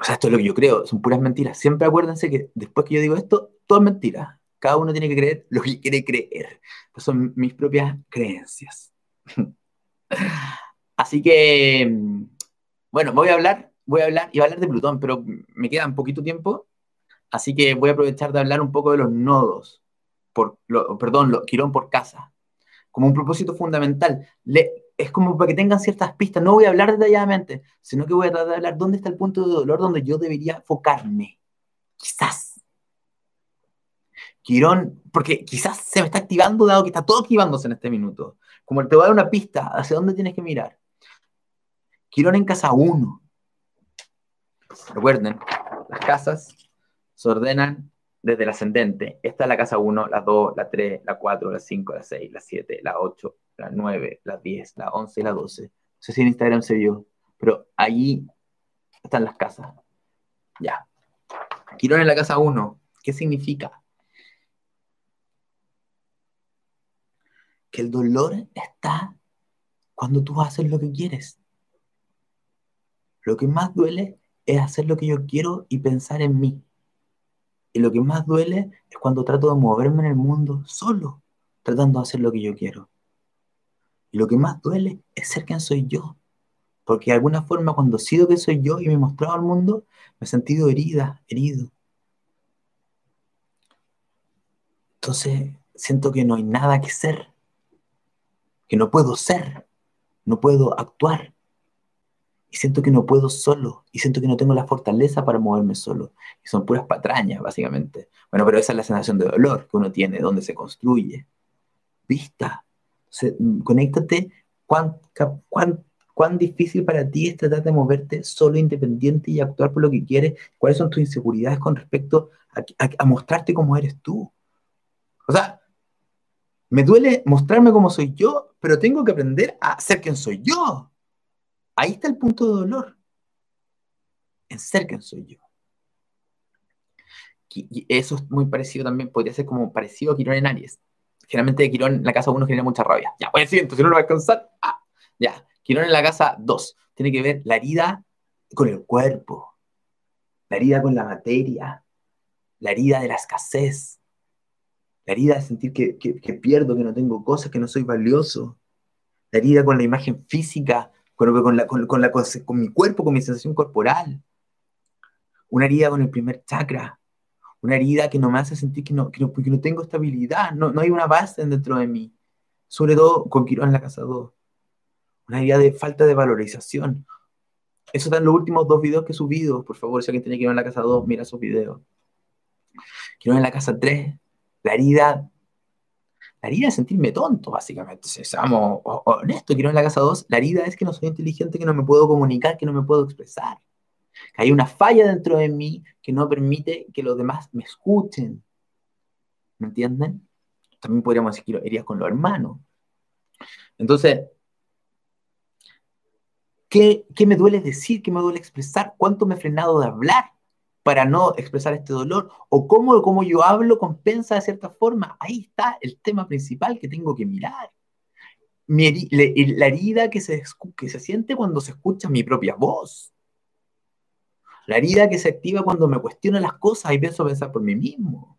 O sea, esto es lo que yo creo, son puras mentiras. Siempre acuérdense que después que yo digo esto, todo es mentira. Cada uno tiene que creer lo que quiere creer. Son mis propias creencias. Así que, bueno, voy a hablar, voy a hablar y voy a hablar de Plutón, pero me queda un poquito tiempo Así que voy a aprovechar de hablar un poco de los nodos, por, perdón, lo, Quirón por casa, como un propósito fundamental. es como para que tengan ciertas pistas. No voy a hablar detalladamente, sino que voy a tratar de hablar dónde está el punto de dolor donde yo debería enfocarme. Quizás. Quirón, porque quizás se me está activando dado que está todo activándose en este minuto. Como te voy a dar una pista hacia dónde tienes que mirar. Quirón en casa 1. Recuerden, las casas se ordenan desde el ascendente. Esta es la casa 1, la 2, la 3, la 4, la 5, la 6, la 7, la 8, la 9, la 10, la 11 y la 12. No sé si en Instagram se vio, pero ahí están las casas. Ya. Quirón en la casa 1, ¿qué significa? Que el dolor está cuando tú haces lo que quieres. Lo que más duele es hacer lo que yo quiero y pensar en mí. Y lo que más duele es cuando trato de moverme en el mundo solo, tratando de hacer lo que yo quiero. Y lo que más duele es ser quien soy yo. Porque de alguna forma cuando sido que soy yo y me he mostrado al mundo, me he sentido herida, herido. Entonces siento que no hay nada que ser, que no puedo ser, no puedo actuar, y siento que no puedo solo, y siento que no tengo la fortaleza para moverme solo. Y son puras patrañas, básicamente. Bueno, pero esa es la sensación de dolor que uno tiene, donde se construye. Vista. Mm, conéctate cuán, cuán, cuán difícil para ti es tratar de moverte solo, independiente y actuar por lo que quieres. ¿Cuáles son tus inseguridades con respecto a, a mostrarte como eres tú? O sea, me duele mostrarme como soy yo, pero tengo que aprender a ser quien soy yo. Ahí está el punto de dolor. En ser quien soy yo. Y eso es muy parecido también, podría ser como parecido a Quirón en Aries. Generalmente Quirón en la casa 1 genera mucha rabia. Ya, pues siento, si no lo va a alcanzar. Ah, ya. Quirón en la casa 2 tiene que ver la herida con el cuerpo, la herida con la materia, la herida de la escasez, la herida de sentir que, que, pierdo, que no tengo cosas, que no soy valioso, la herida con la imagen física con, la, con, mi cuerpo, con mi sensación corporal. Una herida con el primer chakra, una herida que no me hace sentir que no, que no tengo estabilidad, no, no hay una base dentro de mí, sobre todo con Quirón en la casa 2. Una herida de falta de valorización. Eso está en los últimos dos videos que he subido. Por favor, si alguien tiene Quirón en la casa 2, mira esos videos. Quirón en la casa 3, la herida la herida es sentirme tonto, básicamente. Si seamos honestos, quiero en la casa 2, la herida es que no soy inteligente, que no me puedo comunicar, que no me puedo expresar. Que hay una falla dentro de mí que no permite que los demás me escuchen. ¿Me entienden? También podríamos decir heridas con los hermanos. Entonces, ¿qué, ¿qué me duele decir? ¿Qué me duele expresar? ¿Cuánto me he frenado de hablar? Para no expresar este dolor, o cómo, cómo yo hablo compensa de cierta forma. Ahí está el tema principal que tengo que mirar. la herida que se, que se siente cuando se escucha mi propia voz. La herida que se activa cuando me cuestiono las cosas y pienso pensar por mí mismo.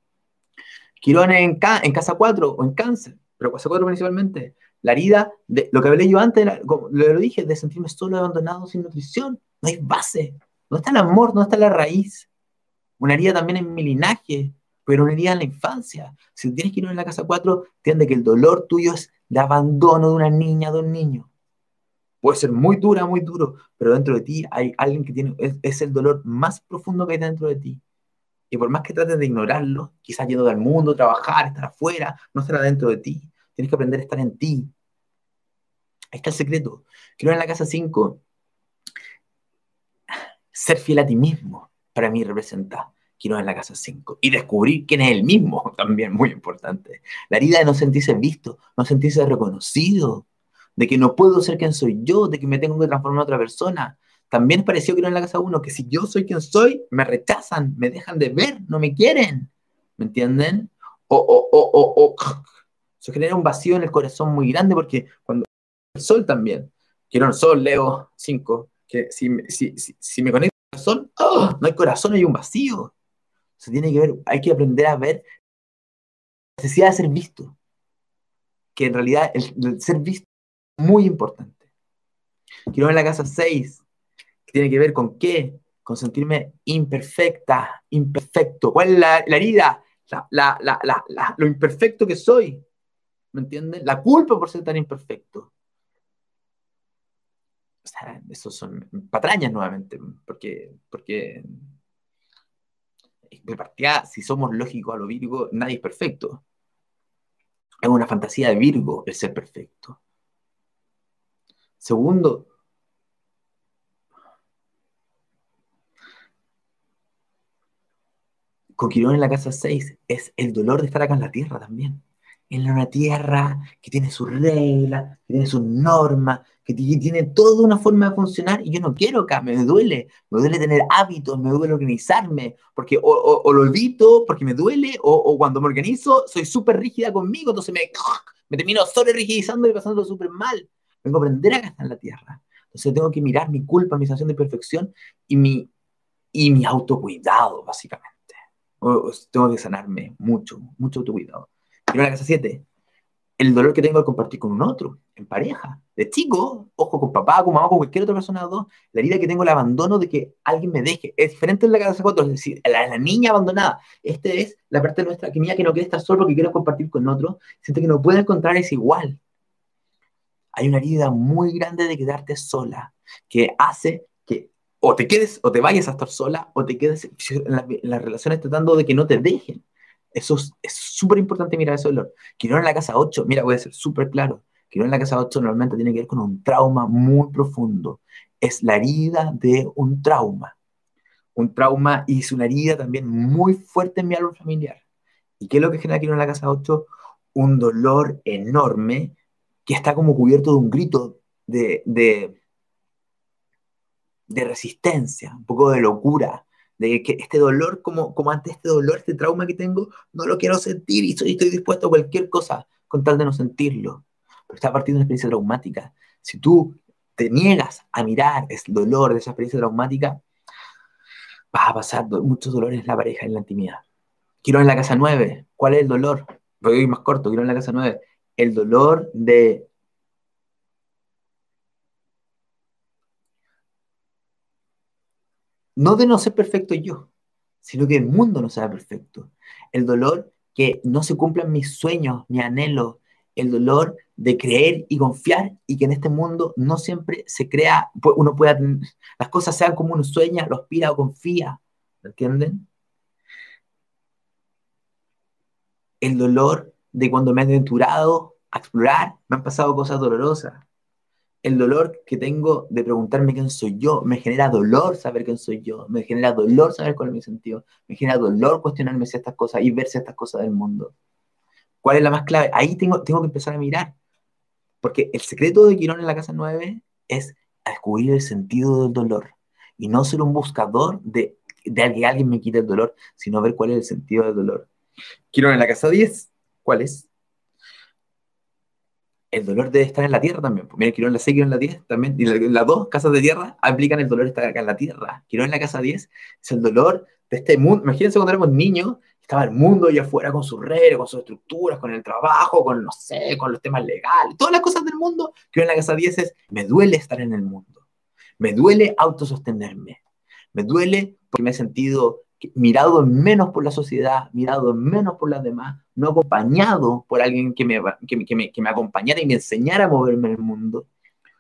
Quirón en, en casa 4 o en cáncer, pero casa 4 principalmente. La herida, de lo que hablé yo antes, lo, lo dije, de sentirme solo, abandonado, sin nutrición. No hay base. No está el amor, no está la raíz. Una herida también en mi linaje, pero una herida en la infancia. Si tienes que ir en la casa 4, entiende que el dolor tuyo es de abandono de una niña, de un niño. Puede ser muy dura, muy duro, pero dentro de ti hay alguien que tiene, es, el dolor más profundo que hay dentro de ti. Y por más que trates de ignorarlo, quizás yendo al mundo, trabajar, estar afuera, no estará dentro de ti. Tienes que aprender a estar en ti. Ahí está el secreto. Quiero en la casa 5, ser fiel a ti mismo para mí representa Quiero en la casa 5 y descubrir quién es el mismo, también muy importante. La herida de no sentirse visto, no sentirse reconocido, de que no puedo ser quien soy yo, de que me tengo que transformar en otra persona. También pareció Quiero en la casa 1 que si yo soy quien soy, me rechazan, me dejan de ver, no me quieren. ¿Me entienden? O, o, o, o, se genera un vacío en el corazón muy grande porque cuando el sol también, quiero el sol, Leo 5, que si, si, si, si me conecto corazón, ¡oh! no hay corazón, hay un vacío. Se tiene que ver, hay que aprender a ver la necesidad de ser visto. Que en realidad el, ser visto es muy importante. Quiero ver la casa 6, que tiene que ver con qué, con sentirme imperfecta, imperfecto. ¿Cuál es la, herida? lo imperfecto que soy. ¿Me entienden? La culpa por ser tan imperfecto. O sea, eso son patrañas nuevamente, porque, porque de si somos lógicos a lo Virgo, nadie es perfecto. Es una fantasía de Virgo el ser perfecto. Segundo, con Quirón en la casa 6 es el dolor de estar acá en la Tierra también. En una Tierra que tiene sus reglas, que tiene sus normas, que tiene toda una forma de funcionar y yo no quiero acá, me duele, me duele tener hábitos, me duele organizarme, porque o, lo evito porque me duele, o, cuando me organizo soy súper rígida conmigo, entonces me, me termino sobre rigidizando y pasándolo súper mal. Vengo a aprender a estar en la Tierra. Entonces tengo que mirar mi culpa, mi sensación de perfección y mi, y mi autocuidado, básicamente tengo que sanarme mucho, mucho autocuidado. Quiero la casa 7, el dolor que tengo al compartir con un otro, en pareja, de chico, ojo, con papá, con mamá, con cualquier otra persona, la herida que tengo, el abandono de que alguien me deje, es diferente en la casa 4, es decir, la, niña abandonada, esta es la parte de nuestra que mía que no quiere estar solo porque quiere compartir con otro, siente que no puede encontrar, es igual. Hay una herida muy grande de quedarte sola, que hace o te quedes o te vayas a estar sola o te quedes en, las relaciones tratando de que no te dejen. Eso es súper importante mirar ese dolor. Quirón en la casa 8, mira, voy a ser súper claro. Quirón en la casa 8 normalmente tiene que ver con un trauma muy profundo. Es la herida de un trauma. Un trauma y es una herida también muy fuerte en mi árbol familiar. ¿Y qué es lo que genera Quirón en la casa 8? Un dolor enorme que está como cubierto de un grito de, de de resistencia, un poco de locura, de que este dolor, como, como antes este dolor, este trauma que tengo, no lo quiero sentir y estoy, estoy dispuesto a cualquier cosa con tal de no sentirlo. Pero está partiendo de una experiencia traumática. Si tú te niegas a mirar ese dolor de esa experiencia traumática, vas a pasar muchos dolores en la pareja, en la intimidad. Quiero en la casa 9. ¿Cuál es el dolor? Voy a ir más corto, quiero en la casa 9. El dolor de no de no ser perfecto yo, sino que el mundo no sea perfecto. El dolor que no se cumplan mis sueños, mi anhelo, el dolor de creer y confiar y que en este mundo no siempre se crea, uno pueda, las cosas sean como uno sueña, lo aspira o confía, ¿entienden? El dolor de cuando me he aventurado a explorar, me han pasado cosas dolorosas el dolor que tengo de preguntarme quién soy yo, me genera dolor saber quién soy yo, me genera dolor saber cuál es mi sentido, me genera dolor cuestionarme ciertas cosas y ver ciertas cosas del mundo. ¿Cuál es la más clave? Ahí tengo, tengo que empezar a mirar. Porque el secreto de Quirón en la casa 9 es descubrir el sentido del dolor y no ser un buscador de, de que alguien me quite el dolor, sino ver cuál es el sentido del dolor. Quirón en la casa 10, ¿cuál es? El dolor de estar en la tierra también. Pues mira, Quirón en la 6, Quirón en la 10 también. Y las dos casas de tierra aplican el dolor de estar acá en la tierra. Quirón en la casa 10 es el dolor de este mundo. Imagínense cuando éramos niños, estaba el mundo allá afuera con sus redes, con sus estructuras, con el trabajo, con, no sé, con los temas legales, todas las cosas del mundo. Quirón en la casa 10 es, me duele estar en el mundo. Me duele autosostenerme. Me duele porque me he sentido mirado menos por la sociedad, mirado menos por las demás, no acompañado por alguien que me, que, me, que me acompañara y me enseñara a moverme en el mundo.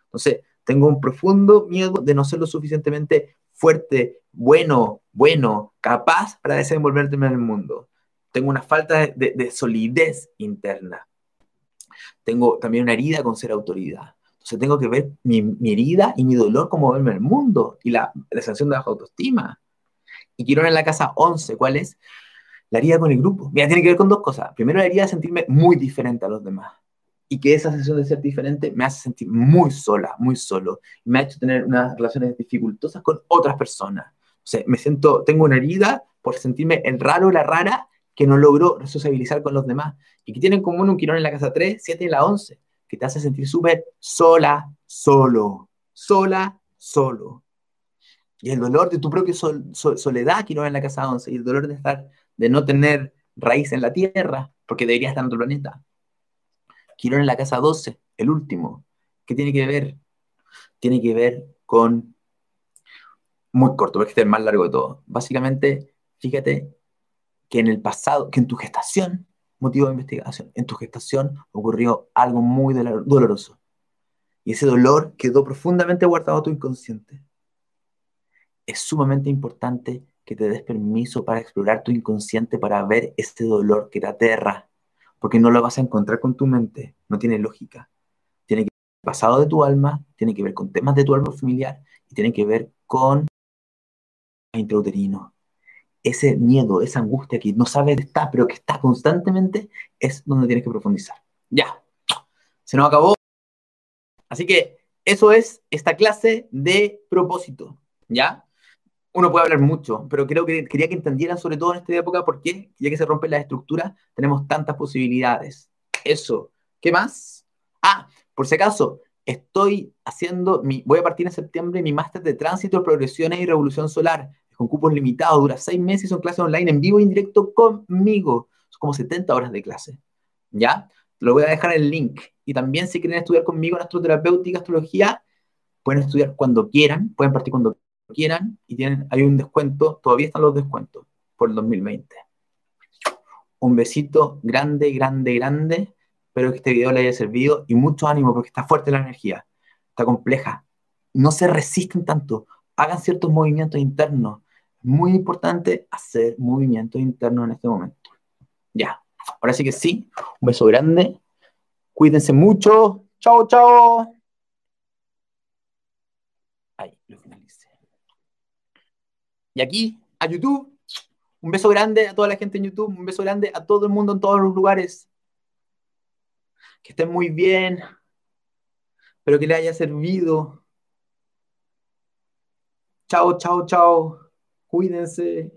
Entonces, tengo un profundo miedo de no ser lo suficientemente fuerte, bueno, bueno, capaz para desenvolverme en el mundo. Tengo una falta de, solidez interna. Tengo también una herida con ser autoridad. Entonces tengo que ver mi, herida y mi dolor como verme en el mundo y la, la sensación de baja autoestima y Quirón en la casa 11, ¿cuál es? La herida con el grupo. Mira, tiene que ver con dos cosas. Primero, la de sentirme muy diferente a los demás. Y que esa sensación de ser diferente me hace sentir muy sola, muy solo. Me ha hecho tener unas relaciones dificultosas con otras personas. O sea, me siento, tengo una herida por sentirme el raro, la rara, que no logro sociabilizar con los demás. Y que tienen en común un quirón en la casa 3, 7 y la 11, que te hace sentir súper sola, solo. Sola, solo. Y el dolor de tu propia soledad, que no en la casa 11, y el dolor de estar, de no tener raíz en la tierra, porque debería estar en otro planeta. Quirón en la casa 12, el último. ¿Qué tiene que ver? Tiene que ver con muy corto, porque este es el más largo de todo. Básicamente, fíjate que en el pasado, que en tu gestación, motivo de investigación, en tu gestación ocurrió algo muy doloroso. Y ese dolor quedó profundamente guardado en tu inconsciente. Es sumamente importante que te des permiso para explorar tu inconsciente, para ver este dolor que te aterra, porque no lo vas a encontrar con tu mente, no tiene lógica. Tiene que ver con el pasado de tu alma, tiene que ver con temas de tu árbol familiar y tiene que ver con intrauterino. Ese miedo, esa angustia que no sabes de está, pero que está constantemente, es donde tienes que profundizar. Ya, se nos acabó. Así que eso es esta clase de propósito, ¿ya? Uno puede hablar mucho, pero creo que quería que entendieran sobre todo en esta época por qué, ya que se rompen las estructuras, tenemos tantas posibilidades. Eso. ¿Qué más? Ah, por si acaso, estoy haciendo, mi, voy a partir en septiembre mi máster de tránsito, progresiones y revolución solar, con cupos limitados, dura seis meses y son clases online en vivo y en directo conmigo. Son como 70 horas de clase. ¿Ya? Lo voy a dejar el link. Y también si quieren estudiar conmigo en astroterapéutica, astrología, pueden estudiar cuando quieran, pueden partir cuando quieran quieran y tienen, hay un descuento, todavía están los descuentos por el 2020. Un besito grande, grande, grande. Espero que este video le haya servido y mucho ánimo porque está fuerte la energía, está compleja. No se resisten tanto, hagan ciertos movimientos internos. Muy importante hacer movimientos internos en este momento. Ya, ahora sí que sí, un beso grande. Cuídense mucho. Chao, chao. Ahí, lo y aquí, a YouTube, un beso grande a toda la gente en YouTube, un beso grande a todo el mundo en todos los lugares. Que estén muy bien. Espero que les haya servido. Chao, chao, chao. Cuídense.